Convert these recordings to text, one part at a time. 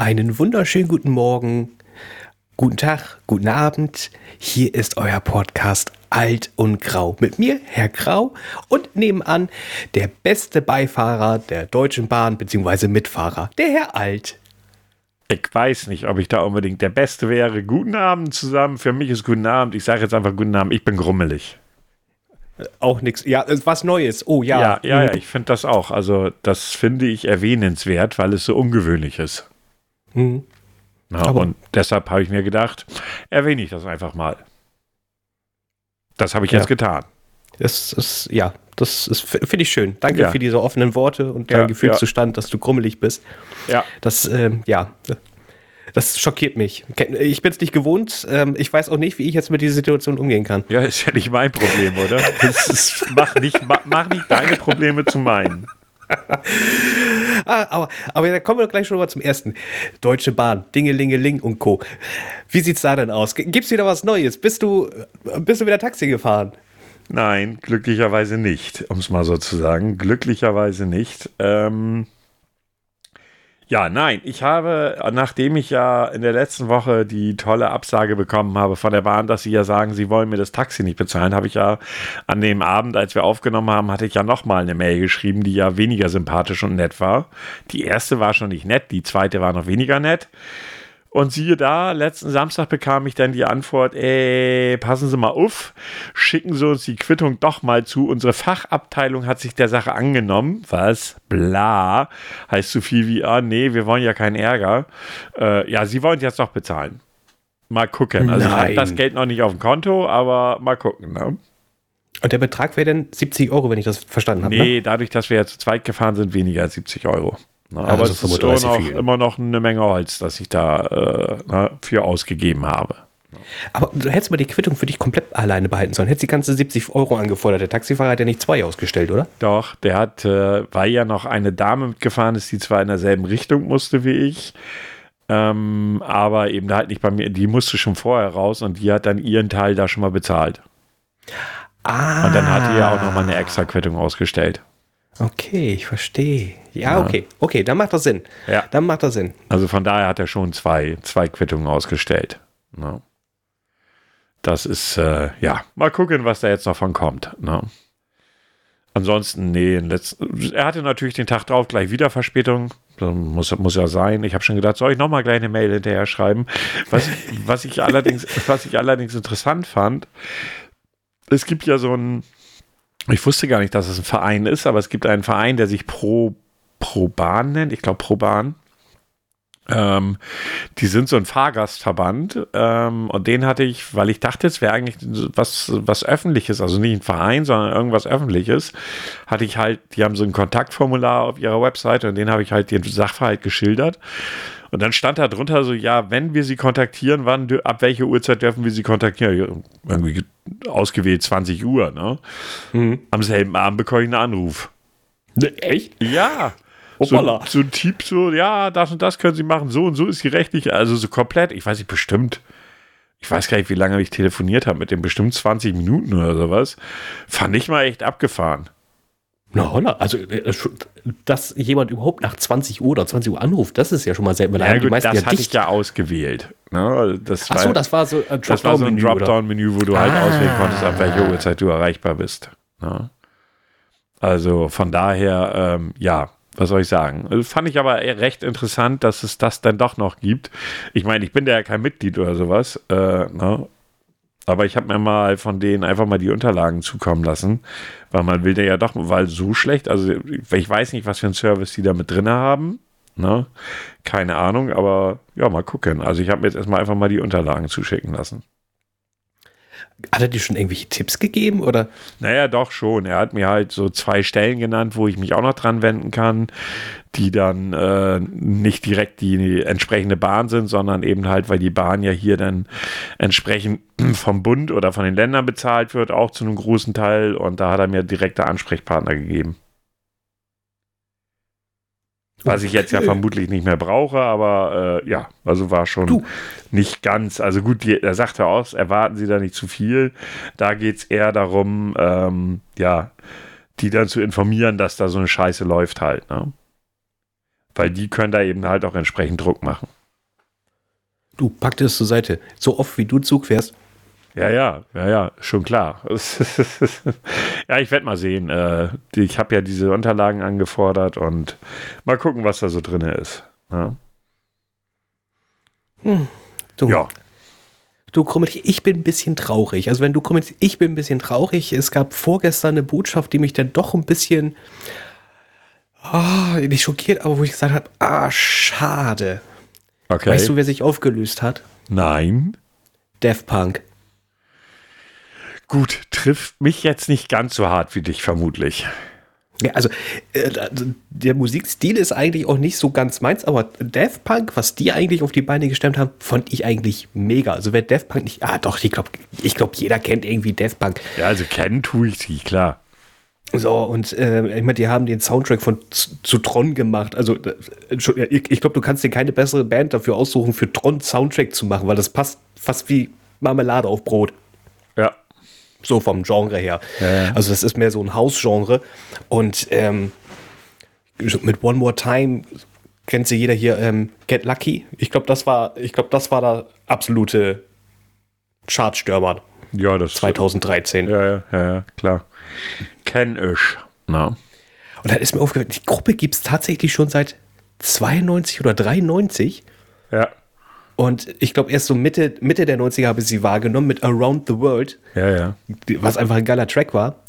Einen wunderschönen guten Morgen, guten Tag, guten Abend. Hier ist euer Podcast Alt und Grau. Mit mir, Herr Grau, und nebenan der beste Beifahrer der Deutschen Bahn bzw. Mitfahrer, der Herr Alt. Ich weiß nicht, ob ich da unbedingt der Beste wäre. Guten Abend zusammen. Für mich ist guten Abend. Ich sage jetzt einfach guten Abend. Ich bin grummelig. Auch nichts. Ja, was Neues. Oh ja. Ja, ja, ja ich finde das auch. Also, das finde ich erwähnenswert, weil es so ungewöhnlich ist. Mhm. Na, und deshalb habe ich mir gedacht, erwähne ich das einfach mal. Das habe ich ja. jetzt getan. Das ist, ja, das ist, finde ich schön. Danke ja. für diese offenen Worte und dein ja, Gefühlszustand, dass du grummelig bist. Ja. Das, ähm, ja, das schockiert mich. Ich bin es nicht gewohnt. Ähm, ich weiß auch nicht, wie ich jetzt mit dieser Situation umgehen kann. Ja, ist ja nicht mein Problem, oder? Das ist, mach, nicht, mach nicht deine Probleme zu meinen. Ah, aber, aber da kommen wir gleich schon mal zum ersten. Deutsche Bahn, Dingelingeling und Co. Wie sieht's da denn aus? Gibt's wieder was Neues? Bist du, bist du wieder Taxi gefahren? Nein, glücklicherweise nicht, um es mal so zu sagen. Glücklicherweise nicht. Ähm, ja, nein, ich habe, nachdem ich ja in der letzten Woche die tolle Absage bekommen habe von der Bahn, dass sie ja sagen, sie wollen mir das Taxi nicht bezahlen, habe ich ja an dem Abend, als wir aufgenommen haben, hatte ich ja nochmal eine Mail geschrieben, die ja weniger sympathisch und nett war. Die erste war schon nicht nett, die zweite war noch weniger nett. Und siehe da, letzten Samstag bekam ich dann die Antwort, ey, passen Sie mal auf, schicken Sie uns die Quittung doch mal zu. Unsere Fachabteilung hat sich der Sache angenommen. Was? Bla. Heißt so viel wie, ah, nee, wir wollen ja keinen Ärger. Äh, ja, Sie wollen jetzt doch bezahlen. Mal gucken. Also Nein. ich das Geld noch nicht auf dem Konto, aber mal gucken. Ne? Und der Betrag wäre dann 70 Euro, wenn ich das verstanden habe. Nee, ne? dadurch, dass wir ja zu zweit gefahren sind, weniger als 70 Euro. Na, aber also es ist immer noch, immer noch, eine Menge Holz, das ich da äh, na, für ausgegeben habe. Aber du hättest mal die Quittung für dich komplett alleine behalten sollen. Hättest die ganze 70 Euro angefordert. Der Taxifahrer hat ja nicht zwei ausgestellt, oder? Doch, der hat, äh, weil ja noch eine Dame mitgefahren ist, die zwar in derselben Richtung musste wie ich, ähm, aber eben halt nicht bei mir, die musste schon vorher raus und die hat dann ihren Teil da schon mal bezahlt. Ah. Und dann hat die ja auch nochmal eine extra Quittung ausgestellt. Okay, ich verstehe. Ja, ja, okay. Okay, dann macht das Sinn. Ja. Dann macht das Sinn. Also von daher hat er schon zwei, zwei Quittungen ausgestellt. Ja. Das ist, äh, ja, mal gucken, was da jetzt noch von kommt. Ne? Ansonsten, nee, letzten, er hatte natürlich den Tag drauf gleich wieder Verspätung. Muss, muss ja sein. Ich habe schon gedacht, soll ich nochmal gleich eine Mail hinterher schreiben? Was, was, ich allerdings, was ich allerdings interessant fand, es gibt ja so ein, ich wusste gar nicht, dass es ein Verein ist, aber es gibt einen Verein, der sich Pro, Pro Bahn nennt. Ich glaube Pro Bahn. Ähm, die sind so ein Fahrgastverband ähm, und den hatte ich, weil ich dachte, es wäre eigentlich was, was Öffentliches, also nicht ein Verein, sondern irgendwas Öffentliches, hatte ich halt, die haben so ein Kontaktformular auf ihrer Webseite und den habe ich halt den Sachverhalt geschildert. Und dann stand da drunter so, ja, wenn wir sie kontaktieren, wann, ab welcher Uhrzeit dürfen wir sie kontaktieren? Irgendwie ausgewählt 20 Uhr, ne? Mhm. Am selben Abend bekomme ich einen Anruf. Ne, echt? Ja. So, so ein Typ, so, ja, das und das können sie machen, so und so ist sie rechtlich, also so komplett, ich weiß nicht, bestimmt, ich weiß gar nicht, wie lange ich telefoniert habe, mit dem bestimmt 20 Minuten oder sowas. Fand ich mal echt abgefahren. Na holla, also äh, dass jemand überhaupt nach 20 Uhr oder 20 Uhr anruft, das ist ja schon mal selten. Ja, gut, das ja hatte dicht. ich ja ausgewählt. Ne? Das Ach so, das war so ein Dropdown-Menü, Drop wo du halt ah. halt auswählen konntest, ab welcher Uhrzeit du erreichbar bist. Ne? Also von daher, ähm, ja, was soll ich sagen? Also fand ich aber recht interessant, dass es das dann doch noch gibt. Ich meine, ich bin da ja kein Mitglied oder sowas. Äh, ne? Aber ich habe mir mal von denen einfach mal die Unterlagen zukommen lassen, weil man will ja doch, weil so schlecht, also ich weiß nicht, was für einen Service die da mit drin haben. Ne? Keine Ahnung, aber ja, mal gucken. Also ich habe mir jetzt erstmal einfach mal die Unterlagen zuschicken lassen. Hat er dir schon irgendwelche Tipps gegeben oder? Naja, doch schon. Er hat mir halt so zwei Stellen genannt, wo ich mich auch noch dran wenden kann, die dann äh, nicht direkt die entsprechende Bahn sind, sondern eben halt, weil die Bahn ja hier dann entsprechend vom Bund oder von den Ländern bezahlt wird, auch zu einem großen Teil. Und da hat er mir direkte Ansprechpartner gegeben. Was ich jetzt ja vermutlich nicht mehr brauche, aber äh, ja, also war schon du. nicht ganz. Also gut, die, er sagte aus, erwarten Sie da nicht zu viel. Da geht es eher darum, ähm, ja, die dann zu informieren, dass da so eine Scheiße läuft halt. Ne? Weil die können da eben halt auch entsprechend Druck machen. Du pack das zur Seite. So oft wie du Zug fährst. Ja, ja, ja, ja, schon klar. ja, ich werde mal sehen. Äh, ich habe ja diese Unterlagen angefordert und mal gucken, was da so drin ist. Ja. Hm, du, ja. Du Krummelich, ich bin ein bisschen traurig. Also wenn du Krummelich, ich bin ein bisschen traurig. Es gab vorgestern eine Botschaft, die mich dann doch ein bisschen oh, nicht schockiert, aber wo ich gesagt habe, ah, schade. Okay. Weißt du, wer sich aufgelöst hat? Nein. Def Punk. Gut, trifft mich jetzt nicht ganz so hart wie dich vermutlich. Ja, also äh, der Musikstil ist eigentlich auch nicht so ganz meins, aber Daft Punk, was die eigentlich auf die Beine gestemmt haben, fand ich eigentlich mega. Also wer Daft Punk nicht, ah doch, ich glaube, ich glaube, jeder kennt irgendwie Daft Punk. Ja, also kennen tue ich sie, klar. So, und äh, ich meine, die haben den Soundtrack von zu Tron gemacht. Also, ich, ich glaube, du kannst dir keine bessere Band dafür aussuchen, für Tron Soundtrack zu machen, weil das passt fast wie Marmelade auf Brot. Ja. So vom Genre her. Ja. Also das ist mehr so ein Hausgenre. Und ähm, mit One More Time kennt sie jeder hier ähm, Get Lucky. Ich glaube, das war, ich glaube, das war der absolute Chartstürmer. Ja, das 2013. Ja, ja, ja, klar. Kenn ich. Na. Und dann ist mir aufgefallen, die Gruppe gibt es tatsächlich schon seit 92 oder 93. Ja. Und ich glaube, erst so Mitte, Mitte der 90er habe ich sie wahrgenommen mit Around the World. Ja, ja. Was einfach ein geiler Track war.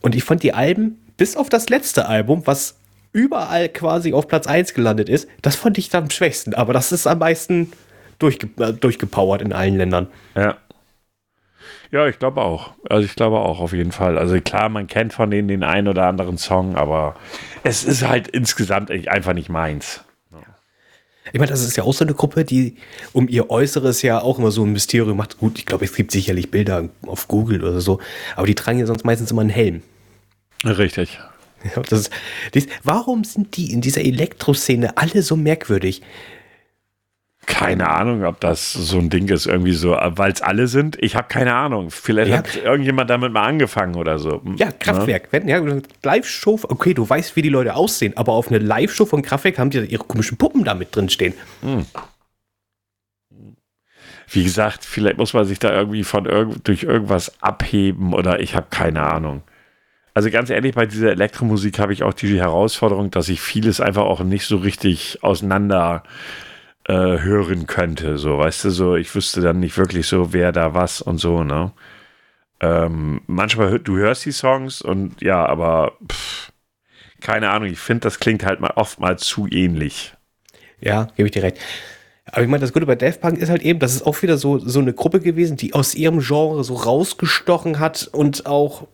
Und ich fand die Alben, bis auf das letzte Album, was überall quasi auf Platz 1 gelandet ist, das fand ich am schwächsten. Aber das ist am meisten durchge äh, durchgepowert in allen Ländern. Ja. Ja, ich glaube auch. Also ich glaube auch auf jeden Fall. Also klar, man kennt von denen den einen oder anderen Song, aber es ist halt insgesamt einfach nicht meins. Ich meine, das ist ja auch so eine Gruppe, die um ihr Äußeres ja auch immer so ein Mysterium macht. Gut, ich glaube, es gibt sicherlich Bilder auf Google oder so, aber die tragen ja sonst meistens immer einen Helm. Richtig. Ja, das, das, warum sind die in dieser Elektroszene alle so merkwürdig? Keine Ahnung, ob das so ein Ding ist, irgendwie so, weil es alle sind. Ich habe keine Ahnung. Vielleicht ja. hat irgendjemand damit mal angefangen oder so. Ja, Kraftwerk. Ne? Wenn, ja, Live-Show, okay, du weißt, wie die Leute aussehen, aber auf eine Live-Show von Kraftwerk haben die ihre komischen Puppen da mit drin stehen. Hm. Wie gesagt, vielleicht muss man sich da irgendwie von irg durch irgendwas abheben oder ich habe keine Ahnung. Also ganz ehrlich, bei dieser Elektromusik habe ich auch die Herausforderung, dass ich vieles einfach auch nicht so richtig auseinander äh, hören könnte. So, weißt du, so, ich wüsste dann nicht wirklich so, wer da was und so, ne? Ähm, manchmal, du hörst die Songs und ja, aber pff, keine Ahnung, ich finde, das klingt halt mal oftmals zu ähnlich. Ja, gebe ich dir recht. Aber ich meine, das Gute bei Daft Punk ist halt eben, das ist auch wieder so, so eine Gruppe gewesen, die aus ihrem Genre so rausgestochen hat und auch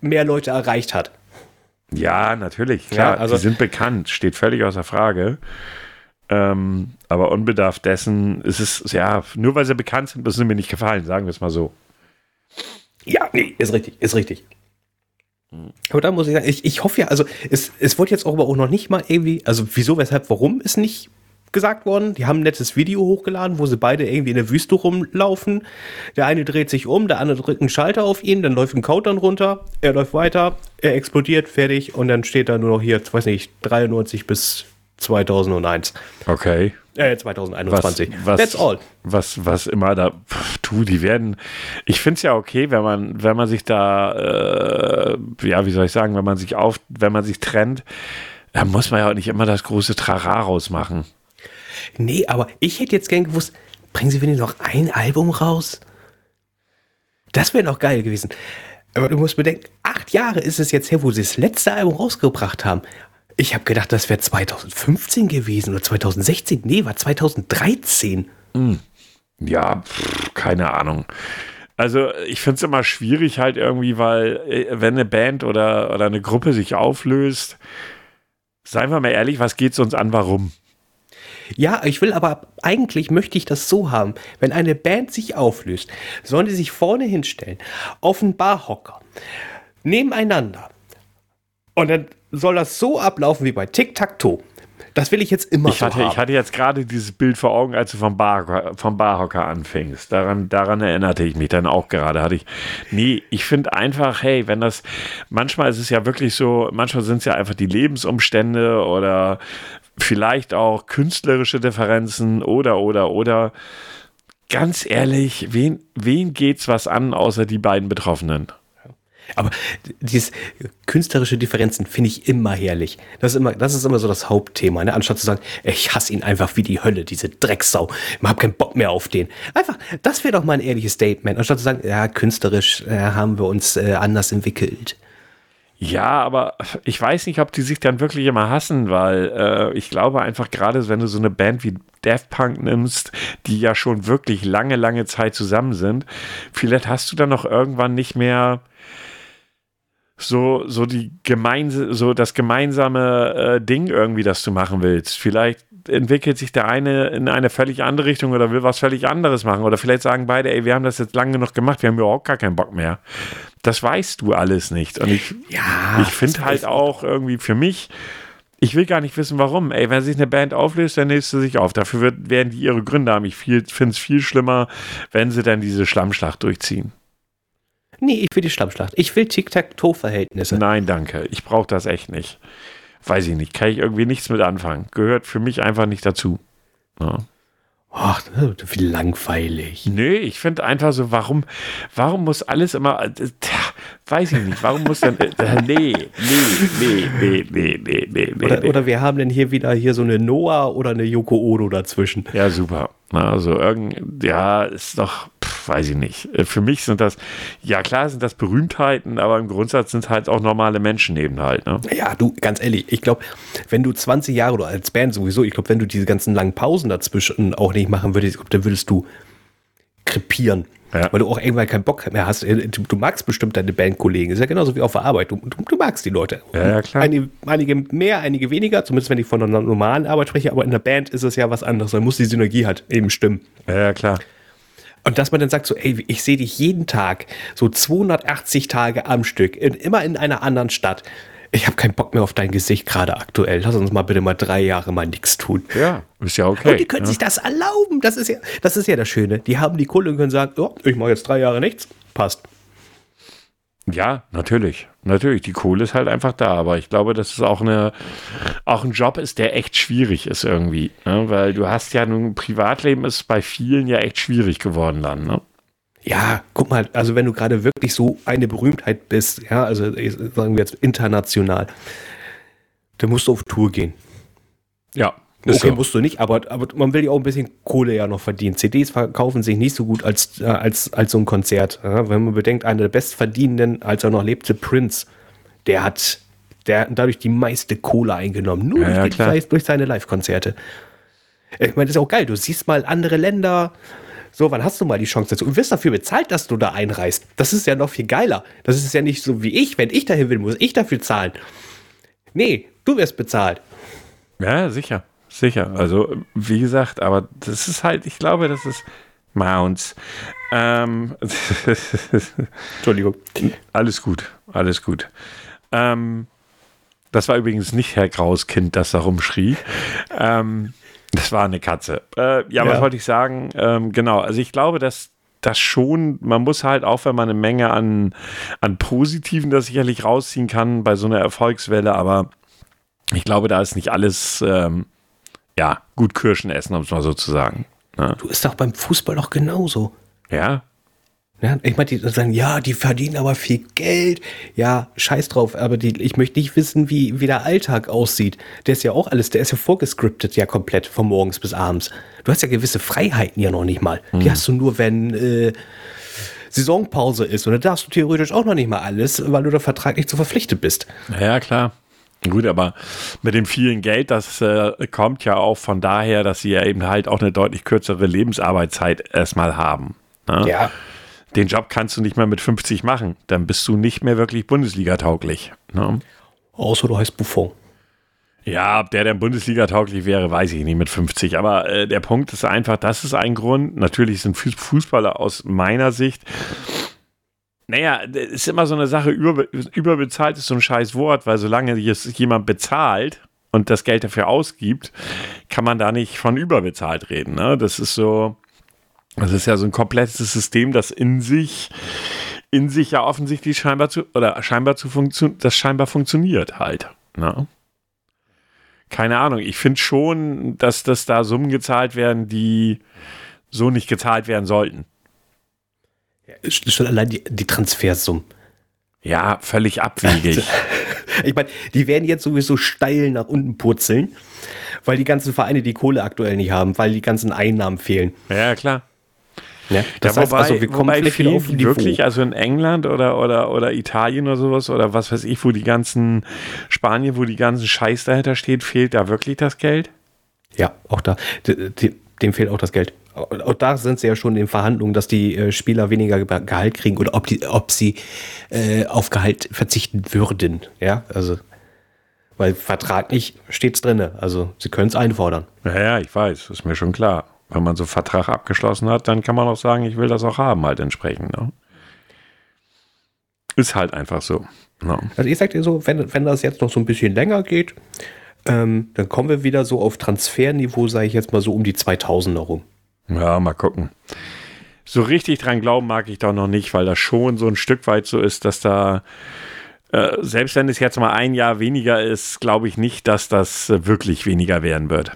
mehr Leute erreicht hat. Ja, natürlich, klar. Ja, also, die sind bekannt, steht völlig außer Frage. Ähm, aber unbedarft dessen ist es, ja, nur weil sie bekannt sind, müssen sie mir nicht gefallen, sagen wir es mal so. Ja, nee, ist richtig, ist richtig. Aber da muss ich sagen, ich, ich hoffe ja, also es, es wurde jetzt auch aber auch noch nicht mal irgendwie, also wieso, weshalb, warum ist nicht gesagt worden. Die haben ein nettes Video hochgeladen, wo sie beide irgendwie in der Wüste rumlaufen. Der eine dreht sich um, der andere drückt einen Schalter auf ihn, dann läuft ein Countdown runter, er läuft weiter, er explodiert, fertig und dann steht da nur noch hier, weiß nicht, 93 bis 2001. Okay. Äh, 2021. Was, That's all. Was, was immer da, pff, tu, die werden, ich finde es ja okay, wenn man, wenn man sich da, äh, ja, wie soll ich sagen, wenn man sich auf, wenn man sich trennt, dann muss man ja auch nicht immer das große Trara rausmachen. Nee, aber ich hätte jetzt gern gewusst, bringen sie wenigstens noch ein Album raus? Das wäre noch geil gewesen. Aber du musst bedenken, acht Jahre ist es jetzt her, wo sie das letzte Album rausgebracht haben. Ich habe gedacht, das wäre 2015 gewesen oder 2016. Nee, war 2013. Hm. Ja, pff, keine Ahnung. Also ich finde es immer schwierig halt irgendwie, weil äh, wenn eine Band oder, oder eine Gruppe sich auflöst, seien wir mal ehrlich, was geht es uns an, warum? Ja, ich will aber eigentlich möchte ich das so haben. Wenn eine Band sich auflöst, sollen die sich vorne hinstellen, auf einen Barhocker, nebeneinander. Und dann soll das so ablaufen wie bei Tic-Tac-Toe. Das will ich jetzt immer ich hatte, haben. Ich hatte jetzt gerade dieses Bild vor Augen, als du vom, Bar, vom Barhocker anfängst. Daran, daran erinnerte ich mich dann auch gerade. Hatte ich, nee, ich finde einfach, hey, wenn das, manchmal ist es ja wirklich so, manchmal sind es ja einfach die Lebensumstände oder vielleicht auch künstlerische Differenzen oder, oder, oder. Ganz ehrlich, wen, wen geht's was an, außer die beiden Betroffenen? Aber dieses künstlerische Differenzen finde ich immer herrlich. Das ist immer, das ist immer so das Hauptthema, ne? Anstatt zu sagen, ich hasse ihn einfach wie die Hölle, diese Drecksau. Ich habe keinen Bock mehr auf den. Einfach, das wäre doch mal ein ehrliches Statement. Anstatt zu sagen, ja, künstlerisch äh, haben wir uns äh, anders entwickelt. Ja, aber ich weiß nicht, ob die sich dann wirklich immer hassen, weil äh, ich glaube einfach gerade, wenn du so eine Band wie Daft Punk nimmst, die ja schon wirklich lange, lange Zeit zusammen sind, vielleicht hast du dann noch irgendwann nicht mehr so, so die gemeinse, so das gemeinsame äh, Ding irgendwie, das du machen willst. Vielleicht entwickelt sich der eine in eine völlig andere Richtung oder will was völlig anderes machen. Oder vielleicht sagen beide, ey, wir haben das jetzt lange genug gemacht, wir haben überhaupt gar keinen Bock mehr. Das weißt du alles nicht. Und ich, Ja, ich finde halt auch irgendwie für mich, ich will gar nicht wissen, warum. Ey, wenn sich eine Band auflöst, dann löst sie sich auf. Dafür wird, werden die ihre Gründe haben. Ich finde es viel schlimmer, wenn sie dann diese Schlammschlacht durchziehen. Nee, ich will die Schlammschlacht. Ich will Tic-Tac-Toe-Verhältnisse. Nein, danke. Ich brauche das echt nicht. Weiß ich nicht. Kann ich irgendwie nichts mit anfangen. Gehört für mich einfach nicht dazu. Ja. Ach, wie langweilig. Nee, ich finde einfach so, warum, warum muss alles immer, äh, tja, weiß ich nicht, warum muss denn, äh, nee, nee, nee, nee, nee, nee, nee, nee. Oder, oder wir haben denn hier wieder hier so eine Noah oder eine Yoko Ono dazwischen. Ja, super. Also irgend, ja, ist doch, weiß ich nicht. Äh, Für mich sind das, ja klar sind das Berühmtheiten, aber im Grundsatz sind es halt auch normale Menschen eben halt. Ne? Ja, du, ganz ehrlich, ich glaube, wenn du 20 Jahre oder als Band sowieso, ich glaube, wenn du diese ganzen langen Pausen dazwischen auch nicht machen würdest, dann würdest du krepieren. Ja. Weil du auch irgendwann keinen Bock mehr hast. Du, du magst bestimmt deine Bandkollegen. Ist ja genauso wie auf der Arbeit. Du, du, du magst die Leute. Ja, ja, klar. Einige, einige mehr, einige weniger, zumindest wenn ich von einer normalen Arbeit spreche, aber in der Band ist es ja was anderes. Da muss die Synergie halt eben stimmen. Ja, klar. Und dass man dann sagt so, ey, ich sehe dich jeden Tag, so 280 Tage am Stück, in, immer in einer anderen Stadt. Ich habe keinen Bock mehr auf dein Gesicht gerade aktuell. Lass uns mal bitte mal drei Jahre mal nichts tun. Ja, ist ja okay. und die können ja. sich das erlauben. Das ist ja, das ist ja das Schöne. Die haben die Kohle und können sagen, oh, ich mache jetzt drei Jahre nichts. Passt. Ja, natürlich. Natürlich, die Kohle ist halt einfach da, aber ich glaube, dass es auch eine auch ein Job ist, der echt schwierig ist irgendwie, ne? weil du hast ja nun Privatleben ist bei vielen ja echt schwierig geworden dann, ne? Ja, guck mal, also wenn du gerade wirklich so eine Berühmtheit bist, ja, also sagen wir jetzt international, dann musst du auf Tour gehen. Ja, Okay, musst du nicht, aber, aber man will ja auch ein bisschen Kohle ja noch verdienen. CDs verkaufen sich nicht so gut als, äh, als, als so ein Konzert. Ja, wenn man bedenkt, einer der bestverdienenden, als er noch lebte, Prince, der hat der dadurch die meiste Kohle eingenommen. Nur Ja, durch, ja, durch seine Live-Konzerte. Ich meine, das ist auch geil. Du siehst mal andere Länder. So, wann hast du mal die Chance dazu? Und wirst dafür bezahlt, dass du da einreist. Das ist ja noch viel geiler. Das ist ja nicht so wie ich. Wenn ich dahin will, muss ich dafür zahlen. Nee, du wirst bezahlt. Ja, sicher, sicher. Also, wie gesagt, aber das ist halt, ich glaube, das ist Mounts. Ähm, Entschuldigung. alles gut, alles gut. Ähm, das war übrigens nicht Herr Graus Kind, das da rumschrie. Ähm, das war eine Katze. Äh, ja, was Ja. wollte ich sagen? Ähm, genau, also ich glaube, dass das schon, man muss halt auch, wenn man eine Menge an, an Positiven das sicherlich rausziehen kann bei so einer Erfolgswelle, aber ich glaube, da ist nicht alles, ähm, ja, gut Kirschen essen, um es mal so zu sagen. Ne? Du ist doch beim Fußball doch genauso. Ja, Ja, ich meine, die sagen, ja, die verdienen aber viel Geld. Ja, scheiß drauf, aber die, ich möchte nicht wissen, wie, wie der Alltag aussieht. Der ist ja auch alles, der ist ja vorgescriptet, ja komplett, von morgens bis abends. Du hast ja gewisse Freiheiten ja noch nicht mal. Die hast du nur, wenn äh, Saisonpause ist. Und da darfst du theoretisch auch noch nicht mal alles, weil du da vertraglich zu verpflichtet bist. Ja, klar. Gut, aber mit dem vielen Geld, das äh, kommt ja auch von daher, dass sie ja eben halt auch eine deutlich kürzere Lebensarbeitszeit erstmal haben. Ne? Ja. Den Job kannst du nicht mehr mit 50 machen. Dann bist du nicht mehr wirklich Bundesliga-tauglich. Ne? Außer du heißt Buffon. Ja, ob der dann Bundesliga-tauglich wäre, weiß ich nicht mit 50. Aber äh, der Punkt ist einfach, das ist ein Grund. Natürlich sind Fuß- Fußballer aus meiner Sicht. Naja, ist immer so eine Sache, über, überbezahlt ist so ein scheiß Wort, weil solange jemand bezahlt und das Geld dafür ausgibt, kann man da nicht von überbezahlt reden. Ne? Das ist so, das ist ja so ein komplettes System, das in sich, in sich ja offensichtlich scheinbar zu, oder scheinbar zu funktionieren, das scheinbar funktioniert halt. Ne? keine Ahnung. Ich finde schon, dass das da Summen gezahlt werden, die so nicht gezahlt werden sollten. Schon allein die, die Transfersummen. Ja, völlig abwegig. ich meine, die werden jetzt sowieso steil nach unten purzeln, weil die ganzen Vereine die Kohle aktuell nicht haben, weil die ganzen Einnahmen fehlen. Ja, klar. Ja, das ja, heißt wobei, also, wir kommen vielleicht wieder auf wirklich, also in England oder, oder, oder Italien oder sowas oder was weiß ich, wo die ganzen Spanien, wo die ganzen Scheiß dahinter steht, fehlt da wirklich das Geld? Ja, auch da. D- d- Dem fehlt auch das Geld. Auch da sind sie ja schon in Verhandlungen, dass die äh, Spieler weniger Ge- Gehalt kriegen oder ob, die, ob sie äh, auf Gehalt verzichten würden. Ja, also, weil vertraglich steht es drin. Also, sie können es einfordern. Ja, ja, ich weiß, ist mir schon klar. Wenn man so einen Vertrag abgeschlossen hat, dann kann man auch sagen, ich will das auch haben, halt entsprechend. Ne? Ist halt einfach so. Ne? Also, ich sag dir so, wenn, wenn das jetzt noch so ein bisschen länger geht, ähm, dann kommen wir wieder so auf Transferniveau, sage ich jetzt mal so um die 2000er rum. Ja, mal gucken. So richtig dran glauben mag ich doch noch nicht, weil das schon so ein Stück weit so ist, dass da, äh, selbst wenn es jetzt mal ein Jahr weniger ist, glaube ich nicht, dass das äh, wirklich weniger werden wird.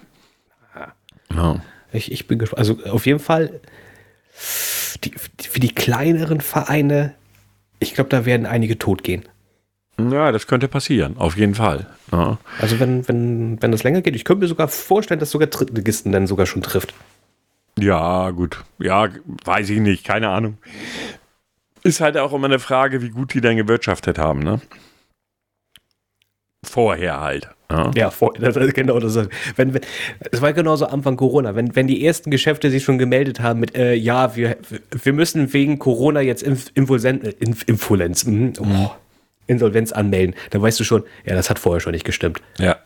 Ja. Ich, ich bin gespannt. Also auf jeden Fall die, für die kleineren Vereine, ich glaube, da werden einige tot gehen. Ja, das könnte passieren, auf jeden Fall. Ja. Also wenn, wenn, wenn das länger geht, ich könnte mir sogar vorstellen, dass sogar Drittligisten dann sogar schon trifft. Ja, gut. Ja, weiß ich nicht, keine Ahnung. Ist halt auch immer eine Frage, wie gut die dann gewirtschaftet haben, ne? Vorher halt. Ja. Ja, vor, das, ist genau das. Wenn, wenn, es war genauso Anfang Corona, wenn, wenn die ersten Geschäfte sich schon gemeldet haben mit, äh, ja, wir, wir müssen wegen Corona jetzt Inf, Infolsen, äh, Inf, Infolenz, mhm, oh, Insolvenz anmelden, dann weißt du schon, ja, das hat vorher schon nicht gestimmt. Ja.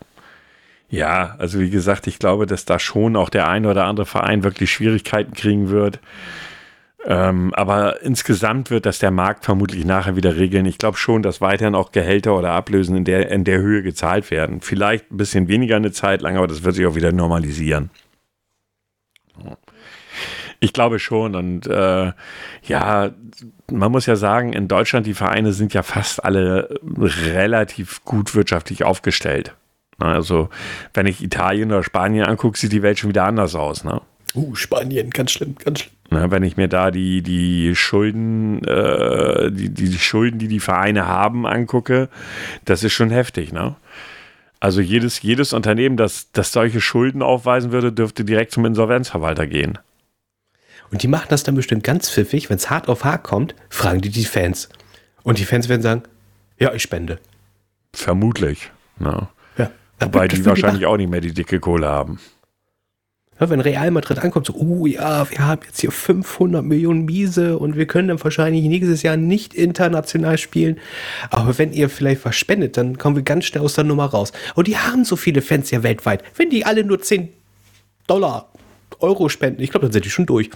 Ja, also wie gesagt, ich glaube, dass da schon auch der ein oder andere Verein wirklich Schwierigkeiten kriegen wird. Ähm, aber insgesamt wird das der Markt vermutlich nachher wieder regeln. Ich glaube schon, dass weiterhin auch Gehälter oder Ablösen in der, in der Höhe gezahlt werden. Vielleicht ein bisschen weniger eine Zeit lang, aber das wird sich auch wieder normalisieren. Ich glaube schon. Und äh, ja, man muss ja sagen, in Deutschland, die Vereine sind ja fast alle relativ gut wirtschaftlich aufgestellt. Also, wenn ich Italien oder Spanien angucke, sieht die Welt schon wieder anders aus. Ne? Uh, Spanien, ganz schlimm, ganz schlimm. Na, wenn ich mir da die, die Schulden, äh, die, die, die Schulden, die die Vereine haben, angucke, das ist schon heftig. Ne? Also jedes, jedes Unternehmen, das, das solche Schulden aufweisen würde, dürfte direkt zum Insolvenzverwalter gehen. Und die machen das dann bestimmt ganz pfiffig, wenn es hart auf hart kommt, fragen die die Fans. Und die Fans werden sagen, ja, ich spende. Vermutlich. Ne? Ja. Wobei Das die wahrscheinlich auch nicht mehr die dicke Kohle haben. Ja, wenn Real Madrid ankommt, so, oh ja, wir haben jetzt hier 500 Millionen Miese und wir können dann wahrscheinlich nächstes Jahr nicht international spielen. Aber wenn ihr vielleicht was spendet, dann kommen wir ganz schnell aus der Nummer raus. Und die haben so viele Fans ja weltweit. Wenn die alle nur 10 Dollar, Euro spenden, ich glaube, dann sind die schon durch.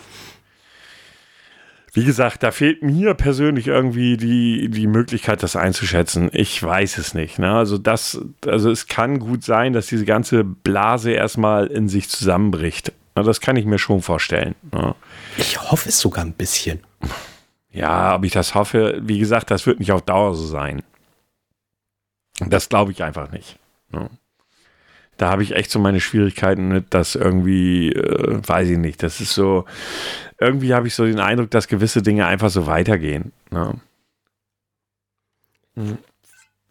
Wie gesagt, da fehlt mir persönlich irgendwie die, die Möglichkeit, das einzuschätzen. Ich weiß es nicht. Ne? Also, das, also es kann gut sein, dass diese ganze Blase erstmal in sich zusammenbricht. Na, das kann ich mir schon vorstellen. Ne? Ich hoffe es sogar ein bisschen. Ja, ob ich das hoffe, wie gesagt, das wird nicht auf Dauer so sein. Das glaube ich einfach nicht. Ne? Da habe ich echt so meine Schwierigkeiten mit, dass irgendwie, äh, weiß ich nicht, das ist so, irgendwie habe ich so den Eindruck, dass gewisse Dinge einfach so weitergehen. Ne?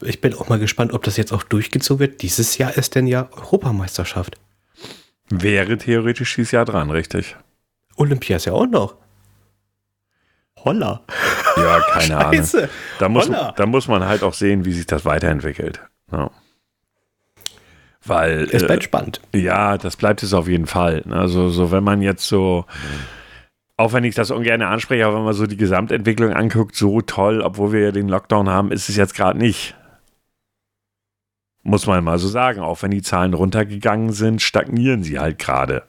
Ich bin auch mal gespannt, ob das jetzt auch durchgezogen wird. Dieses Jahr ist denn ja Europameisterschaft. Wäre theoretisch dieses Jahr dran, richtig? Olympia ist ja auch noch. Holla. Ja, keine Ahnung. Scheiße. Da muss, Holla. da muss man halt auch sehen, wie sich das weiterentwickelt. Ja. Weil. Es äh, bleibt spannend. Ja, das bleibt es auf jeden Fall. Also, so wenn man jetzt so, auch wenn ich das ungern anspreche, aber wenn man so die Gesamtentwicklung anguckt, so toll, obwohl wir ja den Lockdown haben, ist es jetzt gerade nicht. Muss man mal so sagen. Auch wenn die Zahlen runtergegangen sind, stagnieren sie halt gerade.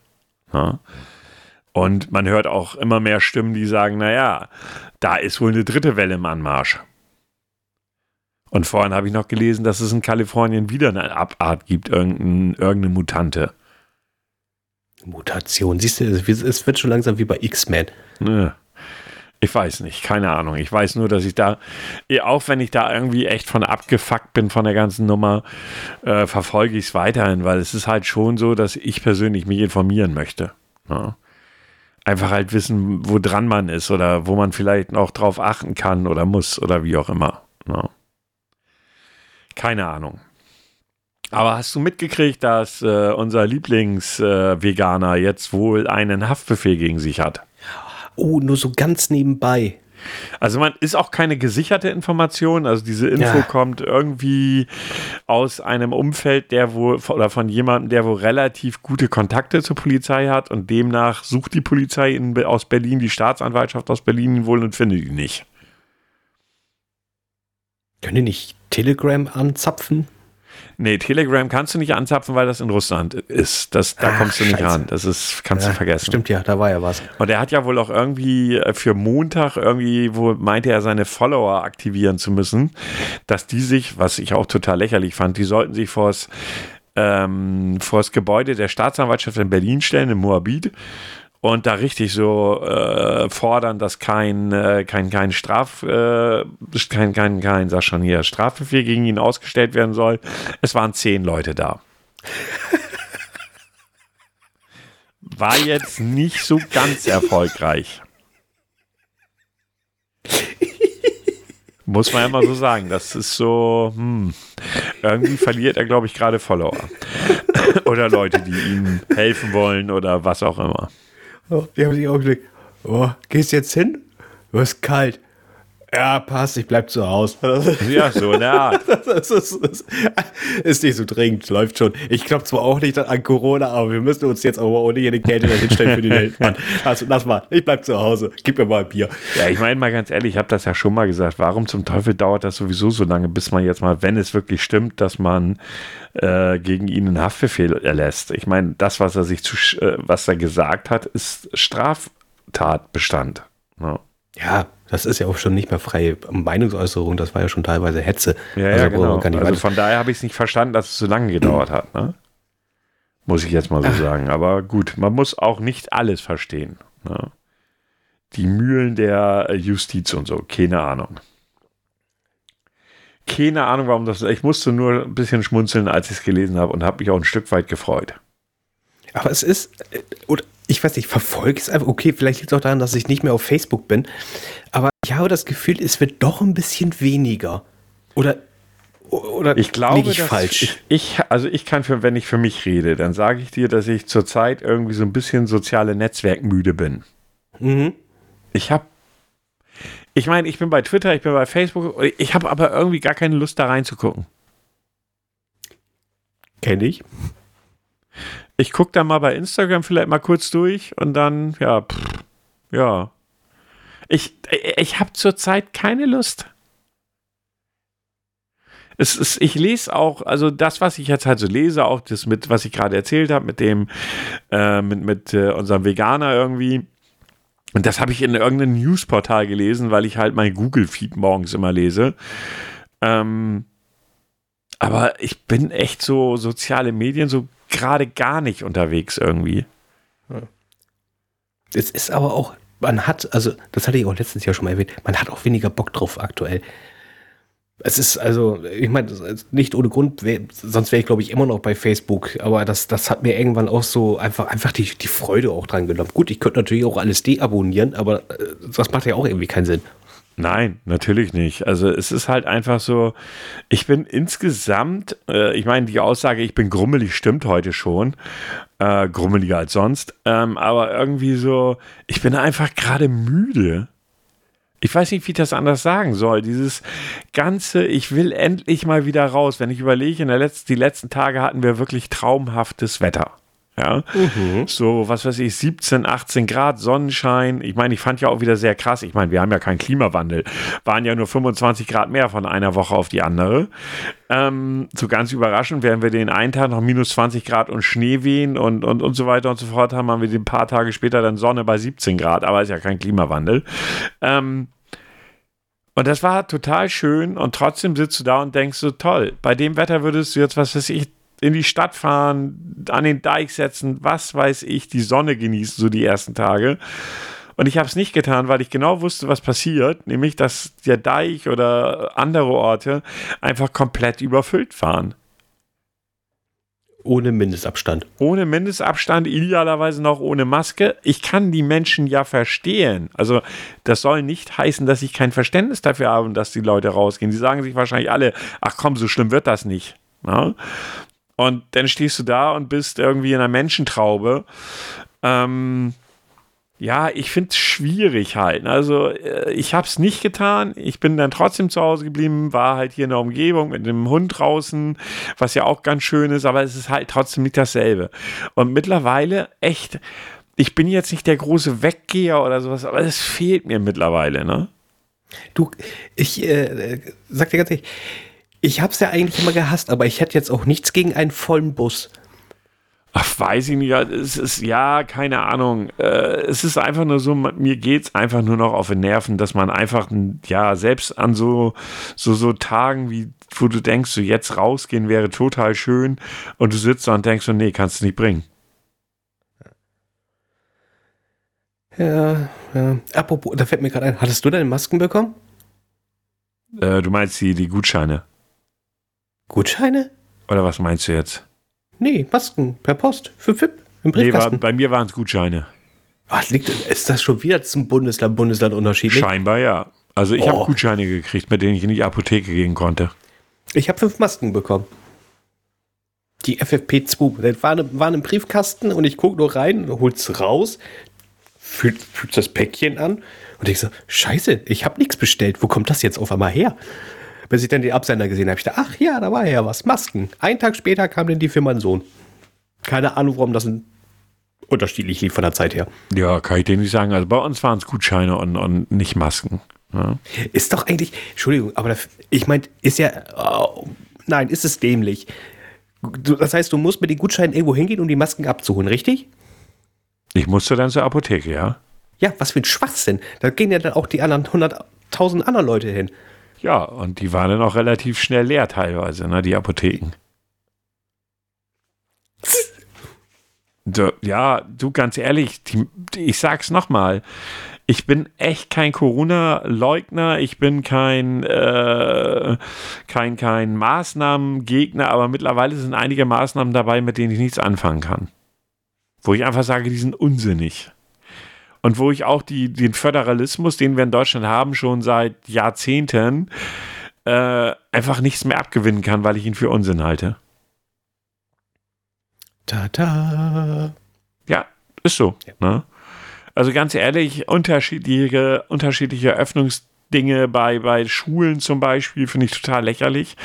Ja? Und man hört auch immer mehr Stimmen, die sagen, naja, da ist wohl eine dritte Welle im Anmarsch. Und vorhin habe ich noch gelesen, dass es in Kalifornien wieder eine Abart gibt, irgendein, irgendeine Mutante. Mutation. Siehst du, es wird schon langsam wie bei X-Men. Ne. Ich weiß nicht, keine Ahnung. Ich weiß nur, dass ich da, auch wenn ich da irgendwie echt von abgefuckt bin von der ganzen Nummer, äh, verfolge ich es weiterhin, weil es ist halt schon so, dass ich persönlich mich informieren möchte. Ja. Ne? Einfach halt wissen, wo dran man ist oder wo man vielleicht noch drauf achten kann oder muss oder wie auch immer. Ja. Ne? Keine Ahnung. Aber hast du mitgekriegt, dass äh, unser Lieblingsveganer äh, jetzt wohl einen Haftbefehl gegen sich hat? Oh, nur so ganz nebenbei. Also man ist auch keine gesicherte Information. Also diese Info ja. kommt irgendwie aus einem Umfeld, der wohl oder von jemandem, der wohl relativ gute Kontakte zur Polizei hat und demnach sucht die Polizei in, aus Berlin, die Staatsanwaltschaft aus Berlin wohl und findet ihn nicht. Können die nicht Telegram anzapfen? Nee, Telegram kannst du nicht anzapfen, weil das in Russland ist. Das, da Ach, kommst du nicht ran. Das ist, kannst ja, du vergessen. Stimmt ja, da war ja was. Und er hat ja wohl auch irgendwie äh, für Montag irgendwie, wo meinte er, seine Follower aktivieren zu müssen, dass die sich, was ich auch total lächerlich fand, die sollten sich vors, ähm, vors Gebäude der Staatsanwaltschaft in Berlin stellen, in Moabit und da richtig so äh, fordern, dass kein, äh, kein, kein Straf, äh, kein, kein, kein, sag schon hier, Strafbefehl gegen ihn ausgestellt werden soll. Es waren zehn Leute da. War jetzt nicht so ganz erfolgreich. Muss man ja mal so sagen. Das ist so, hm, irgendwie verliert er, glaube ich, gerade Follower. oder Leute, die ihm helfen wollen oder was auch immer. Die haben sich auch gedacht, oh, gehst jetzt hin? Du ist kalt. Ja, passt, ich bleib zu Hause. Ja, so Art. Das ist, das ist, nicht so dringend, läuft schon. Ich glaube zwar auch nicht an Corona, aber wir müssen uns jetzt aber ohne jede Kälte hinstellen für die Welt. Also, lass mal, ich bleib zu Hause, gib mir mal ein Bier. Ja, ich meine mal ganz ehrlich, ich habe das ja schon mal gesagt. Warum zum Teufel dauert das sowieso so lange, bis man jetzt mal, wenn es wirklich stimmt, dass man äh, gegen ihn einen Haftbefehl erlässt? Ich meine, das, was er sich zu, äh, was er gesagt hat, ist Straftatbestand. Ja. ja das ist ja auch schon nicht mehr freie Meinungsäußerung, das war ja schon teilweise Hetze. Ja, also, ja genau. Also von daher habe ich es nicht verstanden, dass es so lange gedauert hat. Ne? Muss ich jetzt mal so Ach. sagen. Aber gut, man muss auch nicht alles verstehen. Ne? Die Mühlen der Justiz und so, keine Ahnung. Keine Ahnung, warum das. Ich musste nur ein bisschen schmunzeln, als ich es gelesen habe und habe mich auch ein Stück weit gefreut. Aber es ist, äh, ich weiß nicht, verfolge es einfach. Okay, vielleicht liegt es auch daran, dass ich nicht mehr auf Facebook bin. Aber ich habe das Gefühl, es wird doch ein bisschen weniger. Oder, oder ich glaube, ich falsch? Ich, also ich kann, für, wenn ich für mich rede, dann sage ich dir, dass ich zurzeit irgendwie so ein bisschen soziale Netzwerkmüde bin. Mhm. Ich habe ich meine, ich bin bei Twitter, ich bin bei Facebook, ich habe aber irgendwie gar keine Lust da reinzugucken. Kenne ich ich gucke da mal bei Instagram vielleicht mal kurz durch und dann, ja, pff, ja. Ich, ich habe zurzeit keine Lust. Es ist, ich lese auch, also das, was ich jetzt halt so lese, auch das mit, was ich gerade erzählt habe, mit dem, äh, mit, mit äh, unserem Veganer irgendwie. Und das habe ich in irgendeinem Newsportal gelesen, weil ich halt mein Google-Feed morgens immer lese. Ähm, aber ich bin echt so soziale Medien so gerade gar nicht unterwegs irgendwie. Es ist aber auch, man hat, also das hatte ich auch letztens ja schon mal erwähnt, man hat auch weniger Bock drauf aktuell. Es ist also, ich meine, nicht ohne Grund, sonst wäre ich glaube ich immer noch bei Facebook, aber das, das hat mir irgendwann auch so einfach, einfach die, die Freude auch dran genommen. Gut, ich könnte natürlich auch alles deabonnieren, aber äh, das macht ja auch irgendwie keinen Sinn. Nein, natürlich nicht. Also es ist halt einfach so, ich bin insgesamt, äh, ich meine, die Aussage, ich bin grummelig, stimmt heute schon. Äh, grummeliger als sonst. Ähm, aber irgendwie so, ich bin einfach gerade müde. Ich weiß nicht, wie ich das anders sagen soll. Dieses ganze, ich will endlich mal wieder raus. Wenn ich überlege, in der letzten, die letzten Tage hatten wir wirklich traumhaftes Wetter. Ja, mhm. so was weiß ich, 17, 18 Grad Sonnenschein. Ich meine, ich fand ja auch wieder sehr krass. Ich meine, wir haben ja keinen Klimawandel, waren ja nur 25 Grad mehr von einer Woche auf die andere. Ähm, so ganz überraschend, während wir den einen Tag noch minus 20 Grad und Schnee wehen und, und, und so weiter und so fort haben, haben wir den paar Tage später dann Sonne bei 17 Grad, aber ist ja kein Klimawandel. Ähm, und das war total schön und trotzdem sitzt du da und denkst so, toll, bei dem Wetter würdest du jetzt, was weiß ich, in die Stadt fahren, an den Deich setzen, was weiß ich, die Sonne genießen, so die ersten Tage. Und ich habe es nicht getan, weil ich genau wusste, was passiert, nämlich dass der Deich oder andere Orte einfach komplett überfüllt waren. Ohne Mindestabstand. Ohne Mindestabstand, idealerweise noch ohne Maske. Ich kann die Menschen ja verstehen. Also, das soll nicht heißen, dass ich kein Verständnis dafür habe, dass die Leute rausgehen. Die sagen sich wahrscheinlich alle, ach komm, so schlimm wird das nicht. Ja? Und dann stehst du da und bist irgendwie in einer Menschentraube. Ähm, ja, ich finde es schwierig halt. Also äh, ich habe es nicht getan. Ich bin dann trotzdem zu Hause geblieben, war halt hier in der Umgebung mit dem Hund draußen, was ja auch ganz schön ist, aber es ist halt trotzdem nicht dasselbe. Und mittlerweile echt, ich bin jetzt nicht der große Weggeher oder sowas, aber es fehlt mir mittlerweile, ne? Du, ich äh, sag dir ganz ehrlich, ich habe es ja eigentlich immer gehasst, aber ich hätte jetzt auch nichts gegen einen vollen Bus. Ach, weiß ich nicht. Es ist, ja, keine Ahnung. Äh, es ist einfach nur so, mir geht es einfach nur noch auf den Nerven, dass man einfach, ja, selbst an so, so, so Tagen wie, wo du denkst, so jetzt rausgehen wäre total schön und du sitzt da und denkst so, nee, kannst du nicht bringen. Ja, ja. Apropos, da fällt mir gerade ein, hattest du deine Masken bekommen? Äh, du meinst die, die Gutscheine? Gutscheine? Oder was meinst du jetzt? Nee, Masken per Post für FIP im Briefkasten. Nee, war, bei mir waren es Gutscheine. Ach, liegt, ist das schon wieder zum Bundesland, Bundesland unterschiedlich? Scheinbar ja. Also ich oh. habe Gutscheine gekriegt, mit denen ich in die Apotheke gehen konnte. Ich habe fünf Masken bekommen. Die FFP2. Das waren, waren im Briefkasten und ich gucke nur rein, hol's raus, fühlt, fühlt das Päckchen an und ich so, scheiße, ich habe nichts bestellt. Wo kommt das jetzt auf einmal her? Bis ich dann den Absender gesehen habe, ich dachte, ach ja, da war ja was, Masken. Einen Tag später kam dann die für meinen Sohn. Keine Ahnung, warum das unterschiedlich lief von der Zeit her. Ja, kann ich dir nicht sagen. Also bei uns waren es Gutscheine und, und nicht Masken. Ja. Ist doch eigentlich, Entschuldigung, aber das, ich meine, ist ja, oh, nein, ist es dämlich. Das heißt, du musst mit den Gutscheinen irgendwo hingehen, um die Masken abzuholen, richtig? Ich musste dann zur Apotheke, ja. Ja, was für ein Schwachsinn. Da gehen ja dann auch die anderen 100.000 anderen Leute hin. Ja, und die waren dann auch relativ schnell leer teilweise, ne, die Apotheken. ja, du ganz ehrlich, die, ich sag's nochmal. Ich bin echt kein Corona-Leugner, ich bin kein, äh, kein, kein Maßnahmengegner, aber mittlerweile sind einige Maßnahmen dabei, mit denen ich nichts anfangen kann. Wo ich einfach sage, die sind unsinnig und wo ich auch die, den Föderalismus, den wir in Deutschland haben, schon seit Jahrzehnten, äh, einfach nichts mehr abgewinnen kann, weil ich ihn für Unsinn halte. Ta-ta. Ja, ist so. Ja. Ne? Also ganz ehrlich, unterschiedliche, unterschiedliche Öffnungsdinge bei, bei Schulen zum Beispiel finde ich total lächerlich.